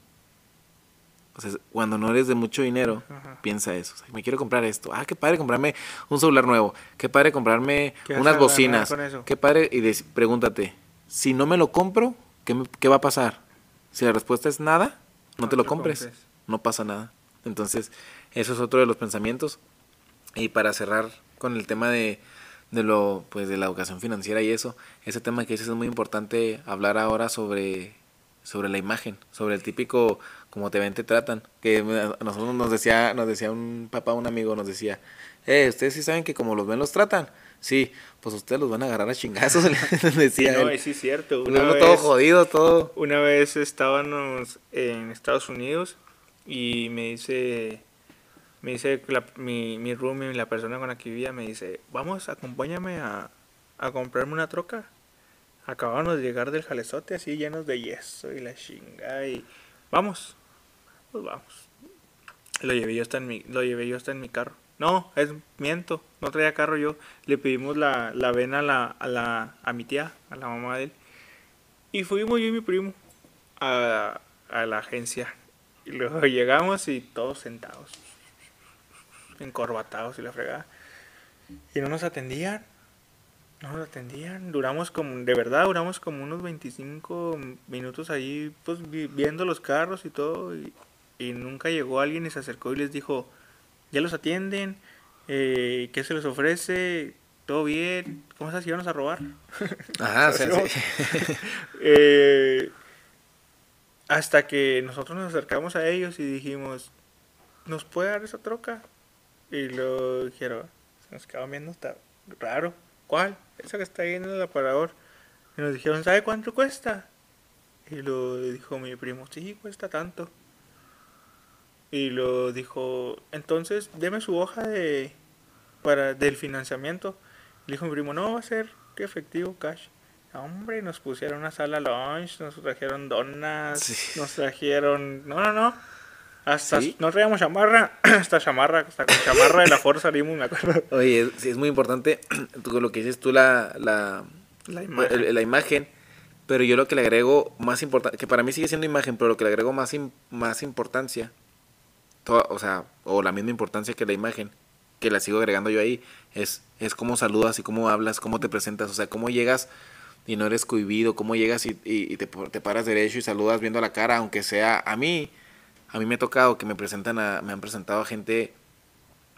O sea, cuando no eres de mucho dinero, piensa eso. me quiero comprar esto. Ah, qué padre comprarme un celular nuevo. Qué padre comprarme unas bocinas. Qué padre. Y pregúntate, si no me lo compro, ¿qué, ¿qué, va a pasar? Si la respuesta es nada, no, te lo compres. No pasa nada. Entonces, eso es otro de los pensamientos. Y para cerrar con el tema de, de lo pues de la educación financiera y eso, ese tema que dices es muy importante hablar ahora sobre sobre la imagen, sobre el típico como te ven, te tratan. Que nosotros nos decía, nos decía un papá, un amigo, nos decía, eh, ustedes sí saben que como los ven los tratan. Sí, pues ustedes los van a agarrar a chingazos, decía. No, sí es cierto. Una vez, todo jodido, todo. Una vez estábamos en Estados Unidos y me dice, me dice mi, mi roomie, la persona con la que vivía, me dice, vamos, acompáñame a, a comprarme una troca. Acabamos de llegar del jalezote así llenos de yeso y la chinga y vamos pues vamos. Lo llevé yo hasta en mi, lo llevé yo hasta en mi carro. No, es miento, no traía carro yo. Le pedimos la, la vena a la, a la, a mi tía, a la mamá de él. Y fuimos yo y mi primo a, a la agencia. Y luego llegamos y todos sentados, encorbatados y la fregada. Y no nos atendían. No nos atendían. Duramos como, de verdad, duramos como unos 25 minutos ahí, pues viendo los carros y todo. Y, y nunca llegó alguien y se acercó y les dijo, ya los atienden, eh, ¿qué se les ofrece? ¿Todo bien? ¿Cómo estás? ¿Íbamos a robar? Ajá, sí, eh, hasta que nosotros nos acercamos a ellos y dijimos, ¿nos puede dar esa troca? Y lo dijeron, se nos quedó viendo, está raro. ¿Cuál? Esa que está ahí en el aparador. Y nos dijeron, ¿sabe cuánto cuesta? Y lo dijo mi primo, sí, cuesta tanto. Y lo dijo, entonces deme su hoja de para del financiamiento. Le dijo mi primo, no, va a ser efectivo, cash. Hombre, nos pusieron una sala lunch, nos trajeron donas, nos trajeron... No, no, no. Hasta nos traíamos chamarra, hasta chamarra, hasta con chamarra de la fuerza salimos, me acuerdo. Oye, sí, es muy importante lo que dices tú, la, la, la imagen. la imagen. Pero yo lo que le agrego más importante, que para mí sigue siendo imagen, pero lo que le agrego más, más importancia o sea, o la misma importancia que la imagen, que la sigo agregando yo ahí, es, es cómo saludas y cómo hablas, cómo te presentas, o sea, cómo llegas y no eres cohibido, cómo llegas y, y, te, te, paras derecho y saludas viendo la cara, aunque sea a mí, a mí me ha tocado que me presentan a, me han presentado a gente,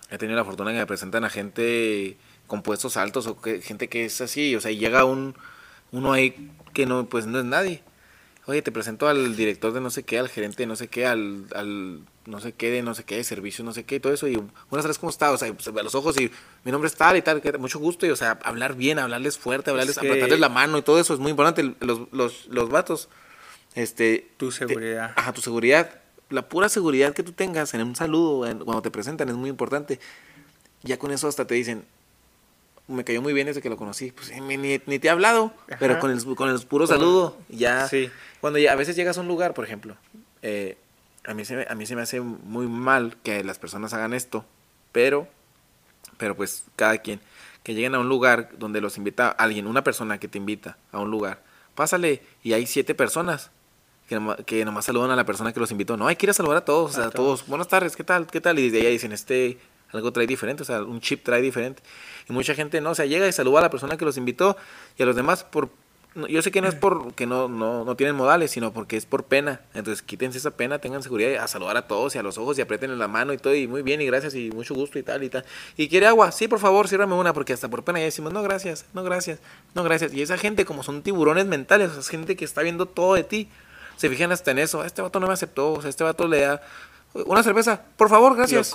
he tenido la fortuna que me presentan a gente con puestos altos o que, gente que es así, o sea, y llega un, uno ahí que no, pues no es nadie. Oye, te presento al director de no sé qué, al gerente de no sé qué, al, al no sé qué, de no sé qué, de servicio, no sé qué, y todo eso. Y buenas tardes, ¿cómo está? O sea, a los ojos y mi nombre es tal y tal, mucho gusto. Y, o sea, hablar bien, hablarles fuerte, hablarles, apretarles la mano y todo eso es muy importante. Los, los, los vatos, este. Tu seguridad. ajá, tu seguridad. La pura seguridad que tú tengas en un saludo, cuando te presentan, es muy importante. Ya con eso hasta te dicen, me cayó muy bien desde que lo conocí. Pues ni, ni te he hablado, pero con el, con el puro saludo, ya. Sí. Cuando ya, a veces llegas a un lugar, por ejemplo, eh, a mí, se, a mí se me hace muy mal que las personas hagan esto, pero, pero pues cada quien, que lleguen a un lugar donde los invita alguien, una persona que te invita a un lugar, pásale y hay siete personas que nomás, que nomás saludan a la persona que los invitó. No, hay que ir a saludar a todos, o sea, a todos. Buenas tardes, ¿qué tal? ¿Qué tal? Y desde ahí dicen, este, algo trae diferente, o sea, un chip trae diferente. Y mucha gente no, o sea, llega y saluda a la persona que los invitó y a los demás por yo sé que no es porque no, no, no tienen modales, sino porque es por pena. Entonces quítense esa pena, tengan seguridad a saludar a todos y a los ojos y aprieten la mano y todo. Y muy bien, y gracias, y mucho gusto y tal y tal. ¿Y quiere agua? Sí, por favor, sírvame una, porque hasta por pena ya decimos, no, gracias, no, gracias, no, gracias. Y esa gente, como son tiburones mentales, es gente que está viendo todo de ti, se fijan hasta en eso. Este vato no me aceptó, o sea, este vato le da una cerveza, por favor, gracias.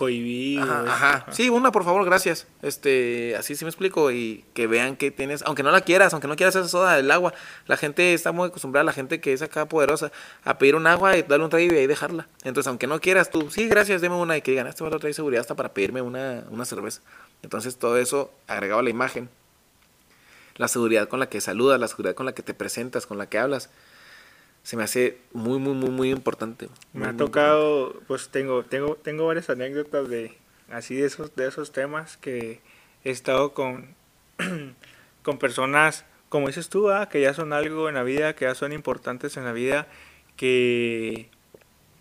ajá, Sí, una, por favor, gracias. Este, así sí me explico y que vean que tienes, aunque no la quieras, aunque no quieras esa soda del agua, la gente está muy acostumbrada, la gente que es acá poderosa, a pedir un agua y darle un trago y ahí dejarla. Entonces, aunque no quieras tú, sí, gracias, deme una y que digan, este a trae seguridad hasta para pedirme una, una cerveza. Entonces, todo eso agregado a la imagen, la seguridad con la que saludas, la seguridad con la que te presentas, con la que hablas se me hace muy, muy, muy, muy importante. me ha tocado, pues tengo, tengo, tengo varias anécdotas de así de esos, de esos temas que he estado con, con personas, como dices tú, ah, que ya son algo en la vida, que ya son importantes en la vida, que,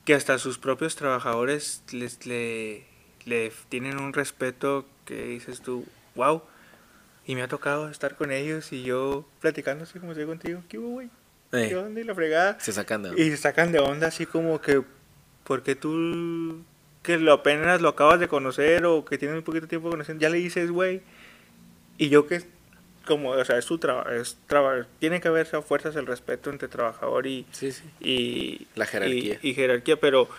que hasta sus propios trabajadores les, le, le tienen un respeto que dices tú, wow. Y me ha tocado estar con ellos y yo platicando así como estoy contigo, ¿qué hubo, güey? ¿Qué onda? Y la fregada. Se sacan de onda. Y se sacan de onda así como que, porque tú que lo apenas lo acabas de conocer o que tienes un poquito de tiempo conociendo, ya le dices, güey. Y yo que, como, o sea, es su trabajo, es tiene que haber a fuerzas el respeto entre trabajador y... Sí, sí. Y... La jerarquía. Y, jerarquía, pero...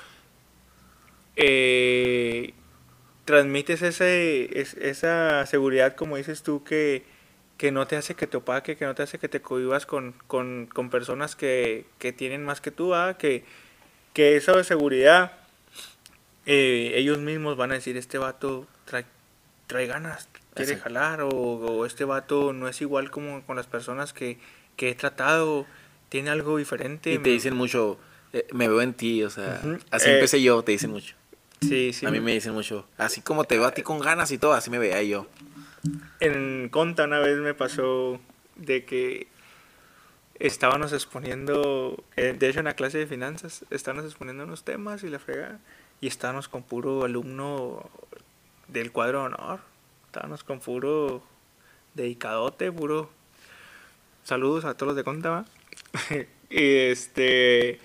Eh, transmites ese, esa seguridad, como dices tú, que que no te hace que te opaque, que no te hace que te cohibas con, con, con personas que, que, tienen más que tú, ¿ah? que, que esa de seguridad, eh, ellos mismos van a decir, este vato trae, trae ganas, quiere jalar, o, este vato no es igual como con las personas que, que he tratado, tiene algo diferente. Y te dicen mucho, eh, me veo en ti, o sea, así eh, empecé yo, te dicen mucho. Sí, sí. A mí me dicen mucho, así como te veo a ti con ganas y todo, así me veía yo. En Conta una vez me pasó de que estábamos exponiendo, eh, de hecho en la clase de finanzas, estábamos exponiendo unos temas y la fregada, y estábamos con puro alumno del cuadro de honor, estábamos con puro dedicadote, puro saludos a todos los de Contaba. y este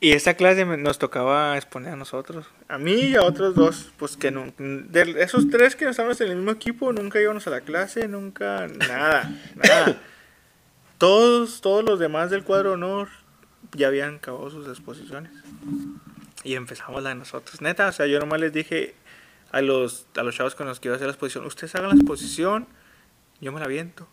y esa clase nos tocaba exponer a nosotros, a mí y a otros dos, pues que no, de esos tres que estábamos en el mismo equipo, nunca íbamos a la clase, nunca, nada, nada. Todos, todos los demás del cuadro honor ya habían acabado sus exposiciones. Y empezamos la de nosotros. Neta, o sea, yo nomás les dije a los, a los chavos con los que iba a hacer la exposición, ustedes hagan la exposición, yo me la viento.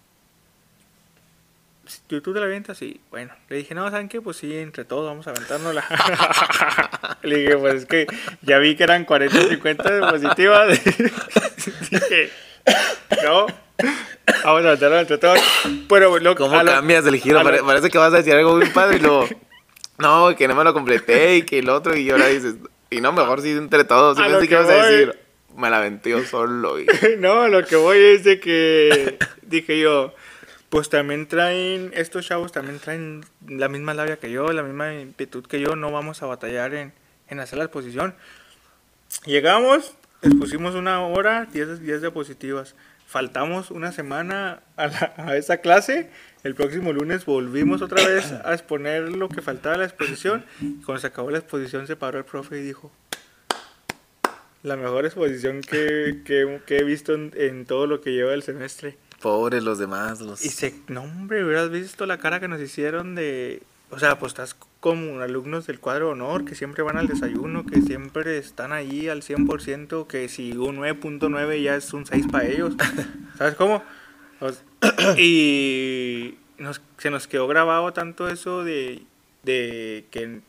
¿Tú, tú te la avientas? Y bueno, le dije, no, ¿saben qué? Pues sí, entre todos vamos a aventárnosla. le dije, pues es que ya vi que eran 40 50 diapositivas. dije, no, vamos a aventarlo entre todos. Pero lo, ¿Cómo cambias el giro? parece que vas a decir algo muy padre y luego, no, que no me lo completé y que el otro, y ahora dices, y no, mejor sí entre todos. Y pensé que, vas a decir, me la aventé yo solo. Y... no, lo que voy es de que dije yo pues también traen, estos chavos también traen la misma labia que yo, la misma inquietud que yo, no vamos a batallar en, en hacer la exposición. Llegamos, expusimos una hora, 10, 10 diapositivas. Faltamos una semana a, la, a, esa clase. El próximo lunes volvimos otra vez a exponer lo que faltaba de la exposición. Cuando se acabó la exposición se paró el profe y dijo, la mejor exposición que, que, que he visto en, en todo lo que lleva el semestre. Pobres los demás. Los... Y se, no hombre, hubieras visto la cara que nos hicieron de... O sea, pues estás como alumnos del cuadro de honor, que siempre van al desayuno, que siempre están ahí al 100%, que si un 9.9 ya es un 6 para ellos. ¿Sabes cómo? y nos, se nos quedó grabado tanto eso de, de que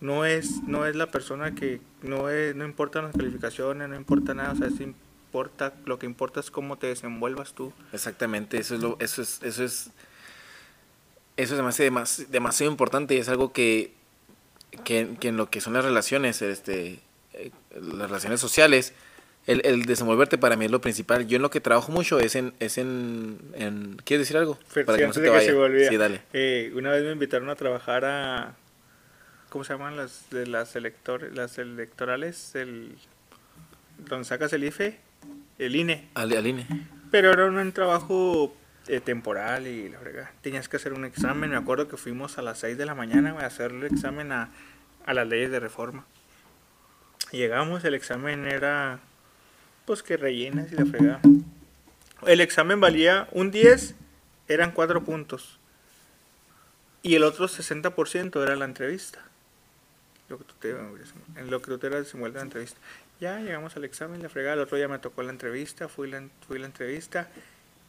no es, no es la persona que no, es, no importan las calificaciones, no importa nada, o sea, es lo que importa es cómo te desenvuelvas tú. Exactamente, eso es lo, eso es, eso es, eso es demasiado, demasiado importante y es algo que, que, en lo que son las relaciones, este, eh, las relaciones sociales, el, el, desenvolverte para mí es lo principal. Yo en lo que trabajo mucho es en, es en, ¿quieres decir algo? para que no se te vaya. sí, dale. Eh, una vez me invitaron a trabajar a, ¿cómo se llaman las de las elector, las electorales? El, donde sacas el IFE el INE. Al, INE. Pero era un trabajo eh, temporal y la verdad, tenías que hacer un examen. Me acuerdo que fuimos a las 6 de la mañana a hacer el examen a, a las leyes de reforma. Llegamos, el examen era pues que rellenas y la fregada. El examen valía un 10, eran 4 puntos. Y el otro 60% era la entrevista. Lo que tú te, en lo que tú te eras desenvuelto en la entrevista. Ya llegamos al examen, la fregada, el otro día me tocó la entrevista, fui la, fui la entrevista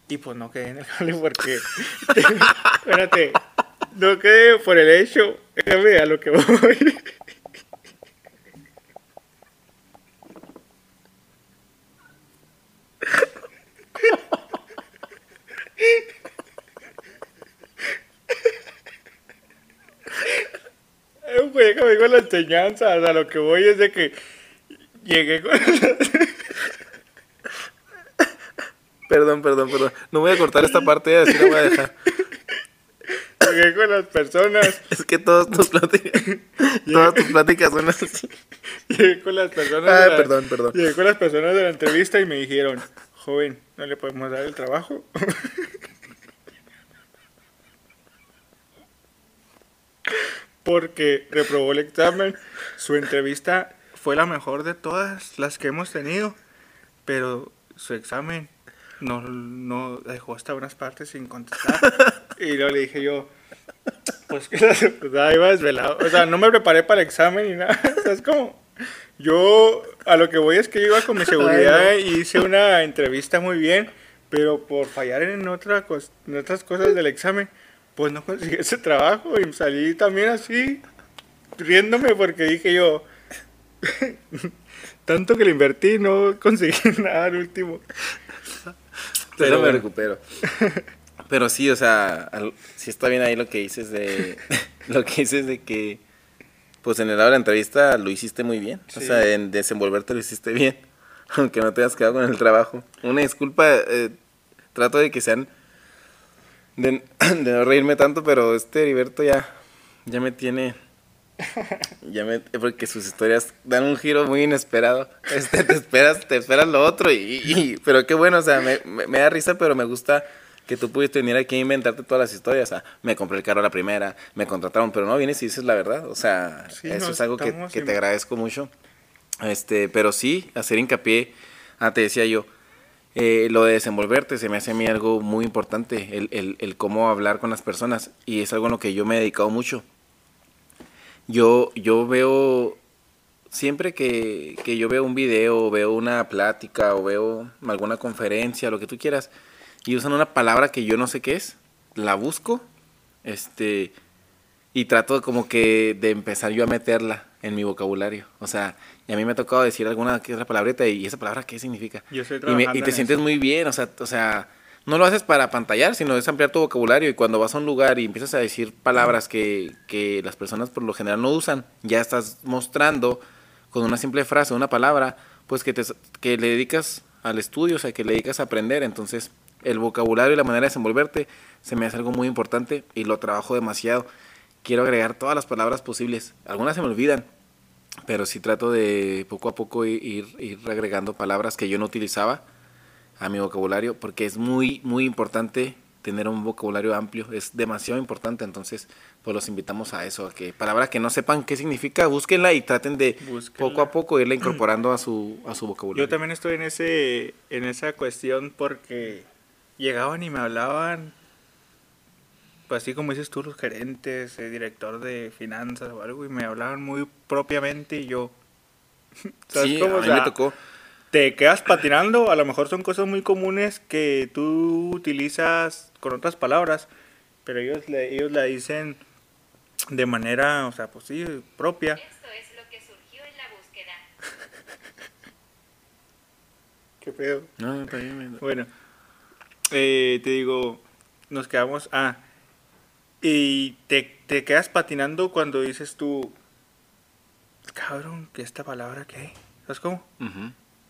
y pues no quedé en el jale porque, espérate, no quedé por el hecho, a lo que voy. Pues déjame con la enseñanza, a lo que voy es de que Llegué con... perdón, perdón, perdón. No voy a cortar esta parte, así la voy a dejar. Llegué con las personas. Es que todas tus pláticas, todas tus pláticas son así. Llegué con las personas. Ah, perdón, perdón. Llegué con las personas de la entrevista y me dijeron, joven, ¿no le podemos dar el trabajo? Porque reprobó el examen. Su entrevista fue la mejor de todas las que hemos tenido, pero su examen no, no dejó hasta unas partes sin contestar. y luego le dije yo, pues que pues, iba desvelado. O sea, no me preparé para el examen ni nada. O sea, es como, yo a lo que voy es que iba con mi seguridad y hice una entrevista muy bien, pero por fallar en, otra, en otras cosas del examen, pues no conseguí ese trabajo y salí también así, riéndome porque dije yo, Tanto que le invertí, no conseguí nada al último. Pero me recupero. Pero sí, o sea, sí está bien ahí lo que dices de. lo que dices de que. Pues en el lado de la entrevista lo hiciste muy bien. O sea, en desenvolverte lo hiciste bien. Aunque no te hayas quedado con el trabajo. Una disculpa, eh, trato de que sean de, de no reírme tanto, pero este Heriberto ya, ya me tiene ya me, porque sus historias dan un giro muy inesperado. Este, te esperas, te esperas lo otro y, pero qué bueno, o sea, me, me, da risa, pero me gusta que tú pudiste venir aquí a inventarte todas las historias. O sea, me compré el carro a la primera, me contrataron, pero no vienes y dices la verdad. O sea, eso es algo que, que te agradezco mucho. Este, pero sí, hacer hincapié, ah, te decía yo, eh, lo de desenvolverte se me hace a mí algo muy importante, el, el, el cómo hablar con las personas y es algo en lo que yo me he dedicado mucho yo, yo veo, siempre que, que yo veo un video, o veo una plática, o veo alguna conferencia, lo que tú quieras, y usan una palabra que yo no sé qué es, la busco, este, y trato como que de empezar yo a meterla en mi vocabulario. O sea, y a mí me ha tocado decir alguna que otra palabrita y esa palabra qué significa. Yo estoy y, y te sientes muy bien, o sea, o sea, no lo haces para pantallar, sino es ampliar tu vocabulario y cuando vas a un lugar y empiezas a decir palabras que, que las personas por lo general no usan, ya estás mostrando con una simple frase, una palabra, pues que, te, que le dedicas al estudio, o sea, que le dedicas a aprender. Entonces, el vocabulario y la manera de desenvolverte se me hace algo muy importante y lo trabajo demasiado. Quiero agregar todas las palabras posibles. Algunas se me olvidan, pero sí trato de poco a poco ir, ir agregando palabras que yo no utilizaba a mi vocabulario porque es muy, muy importante tener un vocabulario amplio, es demasiado importante, entonces pues los invitamos a eso, a que palabras que no sepan qué significa, búsquenla y traten de poco a poco irla incorporando a su, a su vocabulario. Yo también estoy en, ese, en esa cuestión porque llegaban y me hablaban, pues así como dices tú, los gerentes, el director de finanzas o algo, y me hablaban muy propiamente y yo... Sí, a mí me tocó te quedas patinando, a lo mejor son cosas muy comunes que tú utilizas con otras palabras, pero ellos, le, ellos la dicen de manera, o sea, pues sí, propia. Esto es lo que surgió en la búsqueda. Qué feo. No, está bien. Bueno, eh, te digo, nos quedamos, ah, y te, te quedas patinando cuando dices tú, cabrón, que esta palabra que hay, ¿sabes cómo?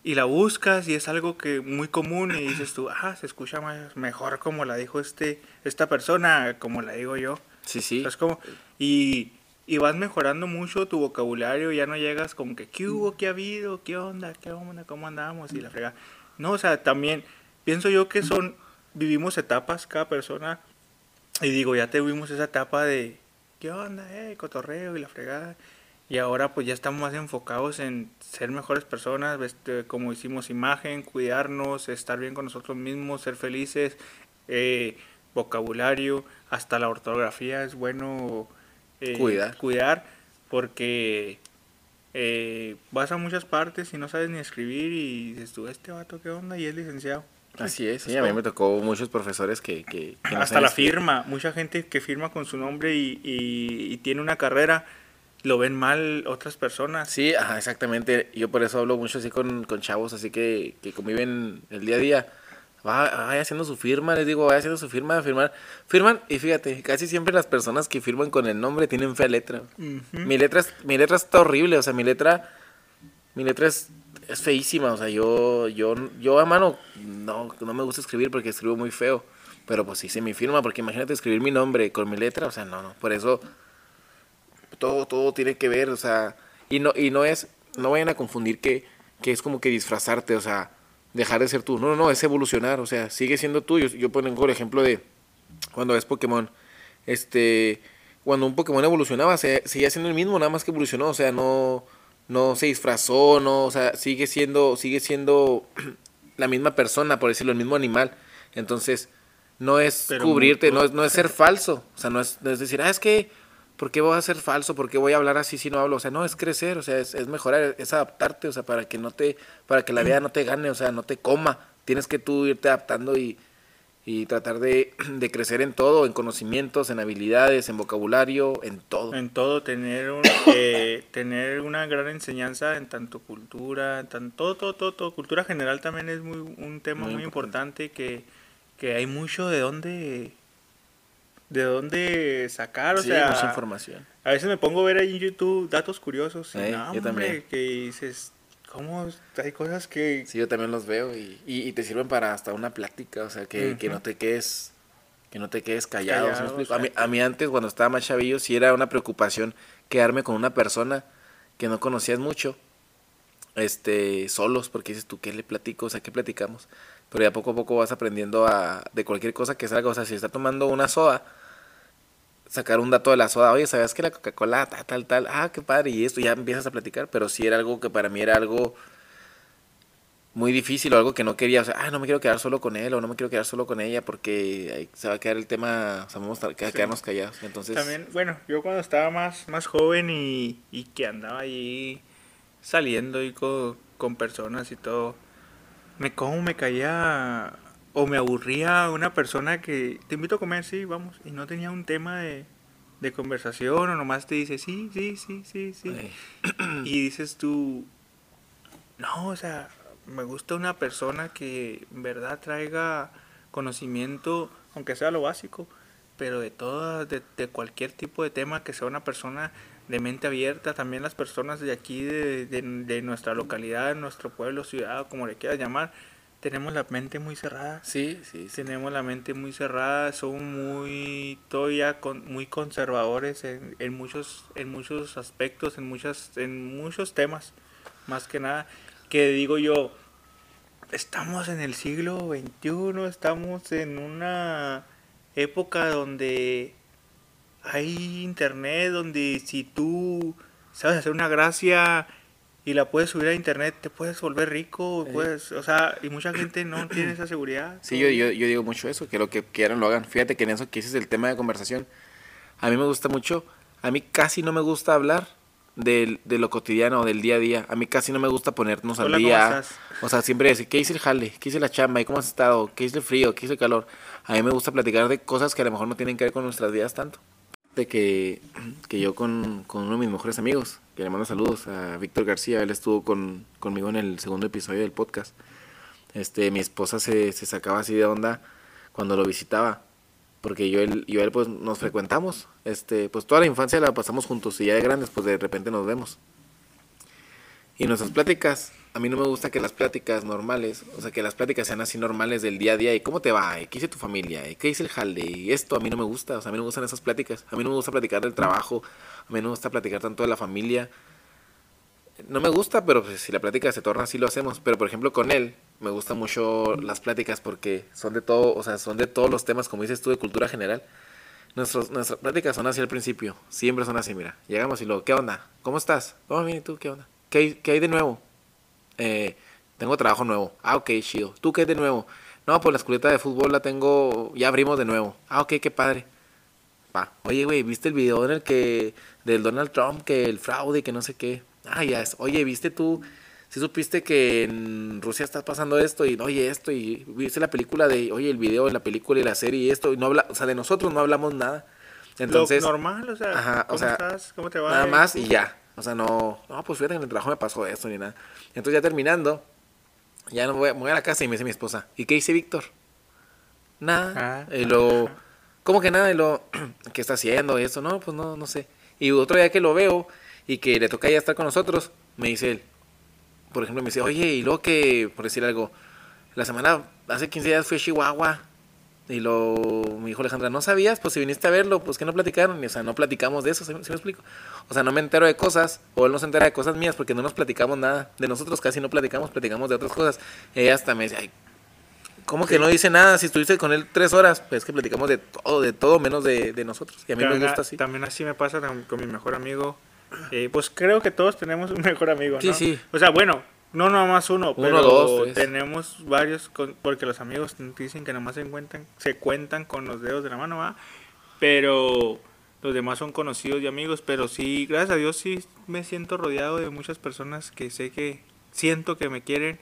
Y la buscas y es algo que muy común y dices tú, ah, se escucha más, mejor como la dijo este, esta persona, como la digo yo. Sí, sí. Es como, y, y vas mejorando mucho tu vocabulario, ya no llegas como que, ¿qué hubo? ¿Qué ha habido? ¿Qué onda? ¿Qué onda? ¿Cómo andamos? Y la frega. No, o sea, también pienso yo que son, vivimos etapas cada persona y digo, ya tuvimos esa etapa de, ¿qué onda? Eh, cotorreo y la fregada. Y ahora pues ya estamos más enfocados en ser mejores personas, este, como hicimos imagen, cuidarnos, estar bien con nosotros mismos, ser felices, eh, vocabulario, hasta la ortografía es bueno eh, cuidar. cuidar porque eh, vas a muchas partes y no sabes ni escribir y dices tú, este vato qué onda y es licenciado. Así es, sí, a mí me tocó muchos profesores que... que, hasta la firma, mucha gente que firma con su nombre y, y tiene una carrera lo ven mal otras personas. Sí, ajá, exactamente. Yo por eso hablo mucho así con, con chavos, así que, que conviven el día a día. Vaya haciendo su firma, les digo, vaya haciendo su firma, firmar. Firman, y fíjate, casi siempre las personas que firman con el nombre tienen fea letra. Mi letra es, mi letra está horrible, o sea, mi letra, mi letra es, es feísima, o sea, yo, yo, yo a mano no, no me gusta escribir porque escribo muy feo. Pero pues hice mi firma, porque imagínate escribir mi nombre con mi letra, o sea, no, no, por eso todo, todo tiene que ver, o sea, y no, y no es, no vayan a confundir que, que es como que disfrazarte, o sea, dejar de ser tú. No, no, no, es evolucionar, o sea, sigue siendo tú. Yo, yo pongo el ejemplo de cuando es Pokémon, este, cuando un Pokémon evolucionaba, se, seguía siendo el mismo, nada más que evolucionó, o sea, no, no se disfrazó, no, o sea, sigue siendo, sigue siendo la misma persona, por decirlo, el mismo animal. Entonces, no es cubrirte, no es, no es ser falso, o sea, no es, no es decir, ah, es que ¿por qué voy a ser falso? ¿Por qué voy a hablar así si no hablo? O sea, no, es crecer, o sea, es, mejorar, es adaptarte, o sea, para que no te, para que la vida no te gane, o sea, no te coma. Tienes que tú irte adaptando y, y tratar de, de, crecer en todo, en conocimientos, en habilidades, en vocabulario, en todo. En todo, tener, un, eh, tener una gran enseñanza en tanto cultura, en tanto, todo, todo, todo, Cultura general también es muy, un tema muy, importante, importante que, que hay mucho de dónde de dónde sacar, o sea, mucha información. A veces me pongo a ver ahí en YouTube datos curiosos y yo también. que dices, ¿cómo? Hay cosas que... Sí, yo también los veo y, y, te sirven para hasta una plática, o sea, que, que no te quedes que no te quedes callado. ¿sí a, mí, a mí antes, cuando estaba más chavillo, sí era una preocupación quedarme con una persona que no conocías mucho, este, solos, porque dices tú, ¿qué le platico? O sea, ¿qué platicamos? Pero ya poco a poco vas aprendiendo a, de cualquier cosa que salga, o sea, si está tomando una soda, sacar un dato de la soda, oye, ¿sabías que la Coca-Cola tal, tal, tal? Ah, qué padre, y esto ya empiezas a platicar, pero sí era algo que para mí era algo muy difícil o algo que no quería, o sea, ah, no me quiero quedar solo con él o no me quiero quedar solo con ella porque ahí se va a quedar el tema, o sea, vamos a Sí. quedarnos callados. Entonces, También, bueno, yo cuando estaba más, más joven y, y que andaba ahí saliendo y con, con personas y todo, me como me caía o me aburría una persona que te invito a comer, sí, vamos, y no tenía un tema de, de conversación o nomás te dice, sí, sí, sí, sí, sí. Y dices tú, no, o sea, me gusta una persona que en verdad traiga conocimiento, aunque sea lo básico, pero de todas, de, de cualquier tipo de tema, que sea una persona de mente abierta, también las personas de aquí, de, de, de nuestra localidad, de nuestro pueblo, ciudad, como le quieras llamar, tenemos la mente muy cerrada. sí, sí, sí. Tenemos la mente muy cerrada, son muy todavía con, muy conservadores en, en muchos en muchos aspectos, en muchas en muchos temas, más que nada que digo yo estamos en el siglo XXI, estamos en una época donde hay internet, donde si tú sabes hacer una gracia y la puedes subir a internet, te puedes volver rico, Sí. puedes, o sea, y mucha gente no tiene esa seguridad. Sí, yo, yo, yo digo mucho eso, que lo que quieran lo hagan. Fíjate que en eso que dices el tema de conversación, a mí me gusta mucho, a mí casi no me gusta hablar del- de, lo cotidiano, del día a día. A mí casi no me gusta ponernos al Hola, ¿cómo día. O sea, siempre decir, ¿qué hice el jale? ¿Qué hice la chamba? ¿Y cómo has estado? ¿Qué hice el frío? ¿Qué hice el calor? A mí me gusta platicar de cosas que a lo mejor no tienen que ver con nuestras vidas tanto. De que, que yo con, con uno de mis mejores amigos, que le mando saludos a Víctor García, él estuvo con, conmigo en el segundo episodio del podcast. Este, mi esposa se, se sacaba así de onda cuando lo visitaba. Porque yo, él, yo él pues nos frecuentamos. Este, pues toda la infancia la pasamos juntos y ya de grandes pues de repente nos vemos. Y nuestras pláticas, a mí no me gusta que las pláticas normales, o sea, que las pláticas sean así normales del día a día. ¿Y cómo te va? ¿Y ¿Qué hice tu familia? ¿Y ¿Qué hice el jale? Y esto a mí no me gusta, o sea, a mí no me gustan esas pláticas. A mí no me gusta platicar del trabajo, a mí no me gusta platicar tanto de la familia. No me gusta, pero pues, si la plática se torna así lo hacemos. Pero por ejemplo con él me gustan mucho las pláticas porque son de todo, o sea, son de todos los temas, como dices tú, de cultura general. Nuestras pláticas son así al principio, siempre son así, mira. Llegamos y luego, ¿qué onda? ¿Cómo estás? Oh, bien, ¿y tú qué onda? ¿Qué hay, qué hay de nuevo? Eh, tengo trabajo nuevo. Ah, ok, chido. ¿Tú qué hay de nuevo? No, pues la escueleta de fútbol la tengo, ya abrimos de nuevo. Ah, ok, qué padre. Va. Oye, güey, ¿viste el video en el que, del Donald Trump, que el fraude, que no sé qué? Ah, ya es. Oye, ¿viste tú? Si supiste que en Rusia está pasando esto y oye esto y viste la película de, oye, el video de la película y la serie y esto y no habla, o sea, de nosotros no hablamos nada. Entonces, Lo normal, o sea, Ajá, o ¿cómo sea, estás? ¿Cómo te va? nada más y ya. O sea, no, no, pues fíjate que en el trabajo me pasó esto ni nada. Entonces ya terminando, ya no voy, voy a la casa y me dice mi esposa, ¿y qué dice Víctor? Nada. Ah. Y lo, ¿cómo que nada? Y lo, ¿qué está haciendo? Y eso, no, pues no, no sé. Y otro día que lo veo y que le toca ya estar con nosotros, me dice él, por ejemplo, me dice, oye, y luego que, por decir algo, la semana, hace 15 días fui a Chihuahua. Y lo, me dijo Alejandra, ¿no sabías? Pues si viniste a verlo, pues que no platicaron. Y, o sea, no platicamos de eso, ¿sí, me- explico? O sea, no me entero de cosas, o él no se entera de cosas mías porque no nos platicamos nada. De nosotros casi no platicamos, platicamos de otras cosas. Ella hasta me dice, ay, ¿cómo que no dice nada? Si estuviste con él tres horas, pues que platicamos de todo, de todo menos de, de nosotros. Y a mí me gusta así. También así me pasa con, mi mejor amigo. Eh, pues creo que todos tenemos un mejor amigo, ¿no? Sí, sí. O sea, bueno, no nomás uno, Uno, pero dos, tenemos varios, con- porque los amigos dicen que nomás se cuentan, se cuentan con los dedos de la mano, ¿va? Pero los demás son conocidos y amigos, pero sí, gracias a Dios sí me siento rodeado de muchas personas que sé que siento que me quieren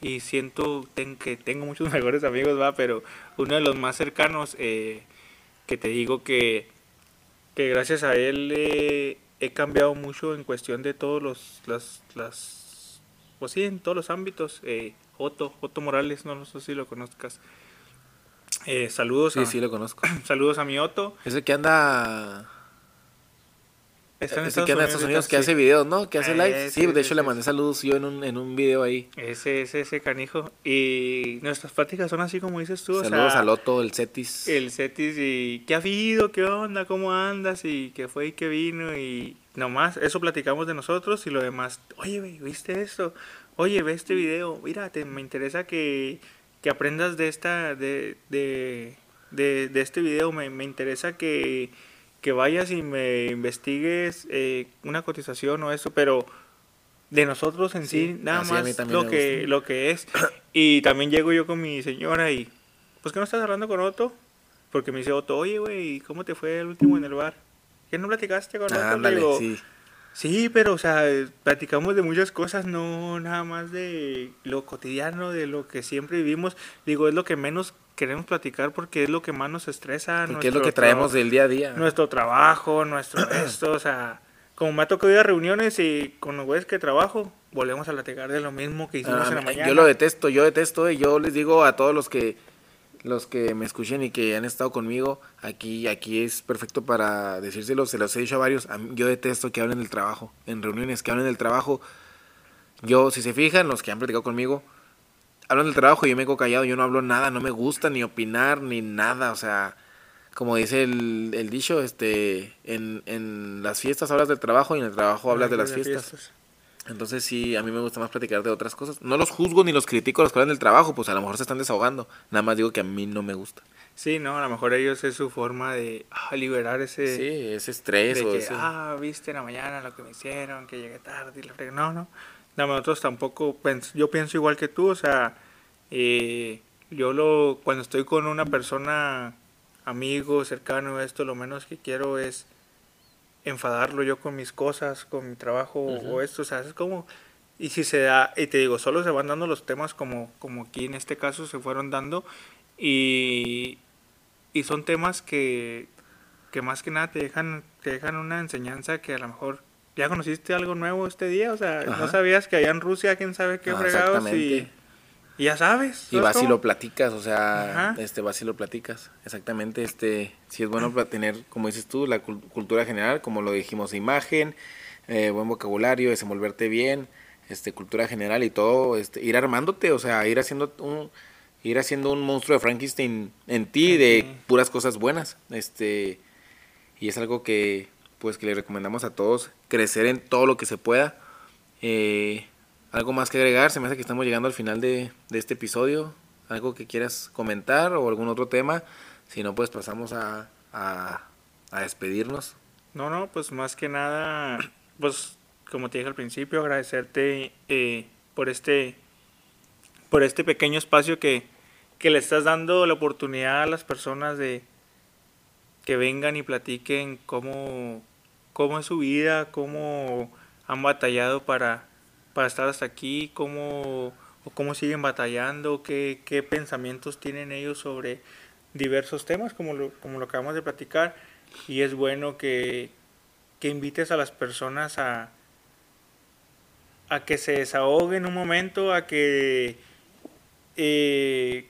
y siento ten- que tengo muchos mejores amigos, va, pero uno de los más cercanos eh, que te digo que, que gracias a él eh, he cambiado mucho en cuestión de todos los las, las pues sí, en todos los ámbitos. Eh, Otto, Otto Morales, no, no sé si lo conozcas. Eh, saludos, Sí, a, sí, lo conozco. saludos a mi Otto. Ese que anda... Está en Ese Estados que Unidos Estados Unidos, que sí. hace videos, ¿no? Que hace Eh, live. Sí, sí, de sí, hecho le sí, mandé sí. saludos yo en un, en un video ahí. Ese, ese, ese canijo. Y nuestras pláticas son así como dices tú. o Saludos sea, a Loto, el Cetis. El Cetis y ¿qué ha habido? ¿Qué onda? ¿Cómo andas? Y qué fue y qué vino y nomás, eso platicamos de nosotros y lo demás, oye, ¿viste esto? Oye, ve este video, mira, te, me interesa que, que aprendas de esta, de, de, de, de este video, me, me interesa que, que vayas y me investigues eh, una cotización o eso, pero de nosotros en sí, Sí, nada más lo que, lo que es. Y también llego yo con mi señora y, pues, ¿qué no estás hablando con Otto? Porque me dice Otto, oye, güey, ¿cómo te fue el último en el bar? ¿Qué no platicaste con Otto? Ah, Le ándale, digo, sí. Sí, pero, o sea, platicamos de muchas cosas, no nada más de lo cotidiano, de lo que siempre vivimos. Digo, es lo que menos queremos platicar porque es lo que más nos estresa. Porque es lo que traemos del día a día. Nuestro trabajo, nuestro esto, o sea, como me ha tocado ir a reuniones y con los güeyes que trabajo, volvemos a platicar de lo mismo que hicimos Ah, en la mañana. yo lo detesto, yo detesto y yo les digo a todos los que los que me escuchen y que han estado conmigo, aquí aquí es perfecto para decírselos, se los he dicho a varios, yo detesto que hablen del trabajo, en reuniones que hablen del trabajo. Yo, si se fijan, los que han platicado conmigo, hablan del trabajo y yo me quedo callado, yo no hablo nada, no me gusta ni opinar ni nada, o sea, como dice el, el dicho, este, en, en las fiestas hablas del trabajo y en el trabajo hablas de las fiestas. Entonces sí, a mí me gusta más platicar de otras cosas. No los juzgo ni los critico a los que hablan del trabajo, pues a lo mejor se están desahogando. Nada más digo que a mí no me gusta. Sí, no, a lo mejor ellos es su forma de ah, liberar ese... Sí, ese estrés de o que, ese- ah, viste en la mañana lo que me hicieron, que llegué tarde y la frega. No, no. No, nosotros tampoco, yo pienso igual que tú, o sea, eh, yo lo, cuando estoy con una persona, amigo, cercano, esto, lo menos que quiero es enfadarlo yo con mis cosas, con mi trabajo o esto, o sea, es como, y si se da, y te digo, solo se van dando los temas como, como aquí en este caso se fueron dando, y, y son temas que, que más que nada te dejan, te dejan una enseñanza que a lo mejor ya conociste algo nuevo este día, o sea, no sabías que allá en Rusia, quién sabe qué Ah, fregados, y, y ya sabes. Y ¿sabes vas y cómo? lo platicas, o sea, Ajá. este vas y lo platicas. Exactamente, este, sí es bueno pla- tener, como dices tú, la cul- cultura general, como lo dijimos, imagen, eh, buen vocabulario, desenvolverte bien, este, cultura general y todo, este, ir armándote, o sea, ir haciendo un, ir haciendo un monstruo de Frankenstein en ti de puras cosas buenas, este, y es algo que, pues, que le recomendamos a todos, crecer en todo lo que se pueda. Eh, algo más que agregar, se me hace que estamos llegando al final de, este episodio. ¿Algo que quieras comentar o algún otro tema? Si no, pues pasamos a despedirnos. No, no, pues más que nada, pues como te dije al principio, agradecerte eh, por este por este pequeño espacio que, que le estás dando la oportunidad a las personas de que vengan y platiquen cómo, cómo es su vida, cómo han batallado para, para estar hasta aquí, cómo, cómo siguen batallando, qué, qué pensamientos tienen ellos sobre diversos temas, como lo, como lo acabamos de platicar. Y es bueno que, que invites a las personas a, a que se desahoguen un momento, a que eh,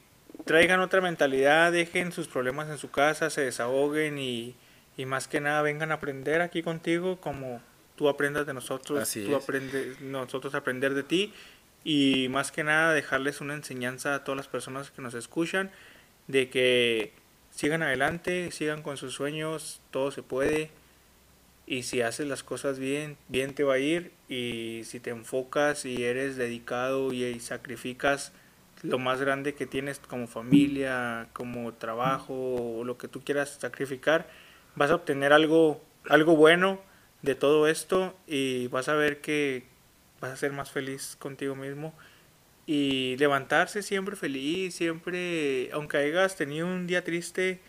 traigan otra mentalidad, dejen sus problemas en su casa, se desahoguen y, y más que nada vengan a aprender aquí contigo como tú aprendas de nosotros, Así tú es. aprendes, nosotros aprender de ti y más que nada dejarles una enseñanza a todas las personas que nos escuchan de que sigan adelante, sigan con sus sueños, todo se puede y si haces las cosas bien, bien te va a ir y si te enfocas y eres dedicado y, y sacrificas lo más grande que tienes como familia, como trabajo lo que tú quieras sacrificar, vas a obtener algo algo bueno de todo esto y vas a ver que vas a ser más feliz contigo mismo. Y levantarse siempre feliz, siempre, aunque hayas tenido un día triste,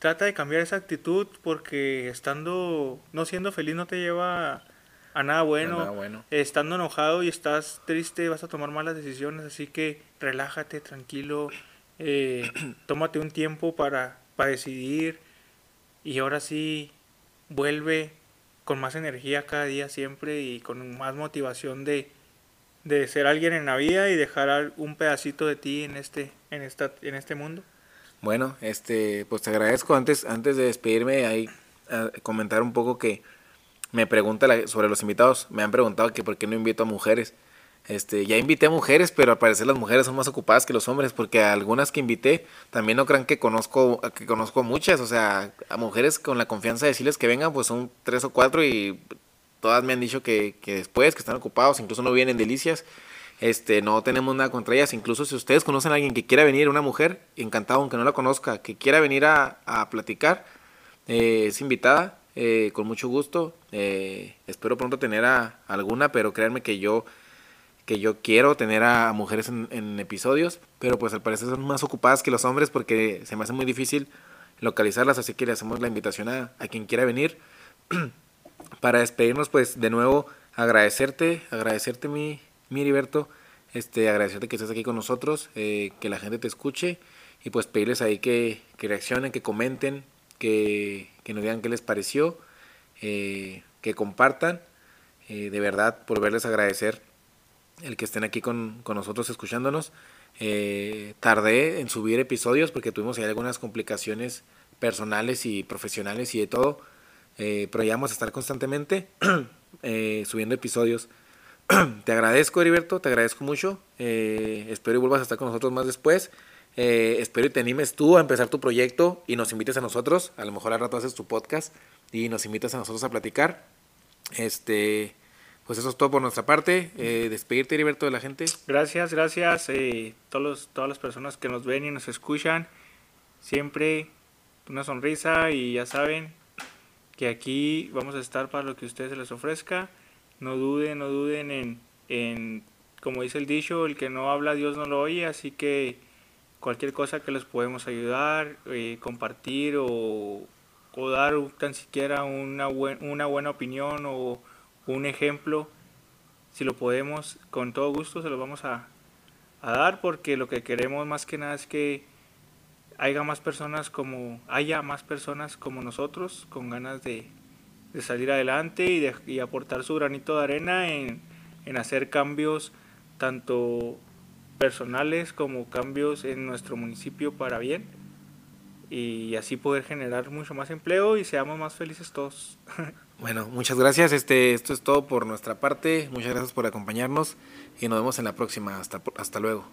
trata de cambiar esa actitud porque estando, no siendo feliz no te lleva a nada bueno. Nada bueno. Estando enojado y estás triste vas a tomar malas decisiones, así que relájate, tranquilo, eh, tómate un tiempo para, para decidir y ahora sí vuelve con más energía cada día siempre y con más motivación de, de ser alguien en la vida y dejar un pedacito de ti en este, en esta, en este mundo. Bueno, este, pues te agradezco. Antes, antes de despedirme, ahí a comentar un poco que me pregunta la- sobre los invitados. Me han preguntado que por qué no invito a mujeres. Este, ya invité a mujeres, pero al parecer las mujeres son más ocupadas que los hombres, porque algunas que invité también no crean que conozco, que conozco muchas, o sea, a mujeres con la confianza de decirles que vengan, pues son tres o cuatro y todas me han dicho que, que después, que están ocupados, incluso no vienen delicias. Este, no tenemos nada contra ellas. Incluso si ustedes conocen a alguien que quiera venir, una mujer, encantado, aunque no la conozca, que quiera venir a, a platicar, eh, es invitada, eh, con mucho gusto. Eh, espero pronto tener a alguna, pero créanme que yo que yo quiero tener a mujeres en, episodios, pero pues al parecer son más ocupadas que los hombres porque se me hace muy difícil localizarlas, así que le hacemos la invitación a, quien quiera venir. Para despedirnos, pues de nuevo agradecerte, agradecerte mi, mi este, agradecerte que estés aquí con nosotros, eh, que la gente te escuche y pues pedirles ahí que, que reaccionen, que comenten, que, nos digan qué les pareció, eh, que compartan. Eh, de verdad, por verles agradecer el que estén aquí con, con nosotros escuchándonos. Eh, tardé en subir episodios porque tuvimos ahí algunas complicaciones personales y profesionales y de todo. Eh, pero ya vamos a estar constantemente subiendo episodios. te agradezco, Heriberto, te agradezco mucho. Espero y vuelvas a estar con nosotros más después. Eh, espero y te animes tú a empezar tu proyecto y nos invites a nosotros. A lo mejor al rato haces tu podcast y nos invitas a nosotros a platicar. Este, pues eso es todo por nuestra parte. Eh, despedirte, Heriberto, de la gente. Gracias, gracias eh, todos todas las personas que nos ven y nos escuchan. Siempre una sonrisa y ya saben que aquí vamos a estar para lo que ustedes les ofrezca. No duden, no duden en, en, como dice el dicho, el que no habla Dios no lo oye, así que cualquier cosa que les podemos ayudar, eh, compartir o, dar tan siquiera una, buen- una buena opinión o un ejemplo, si lo podemos, con todo gusto se lo vamos a, a dar porque lo que queremos más que nada es que haya más personas como haya más personas como nosotros con ganas de, de salir adelante y, de, y aportar su granito de arena en, en hacer cambios tanto personales como cambios en nuestro municipio para bien y así poder generar mucho más empleo y seamos más felices todos. Bueno, muchas gracias. Este, esto es todo por nuestra parte. Muchas gracias por acompañarnos y nos vemos en la próxima. Hasta, hasta luego.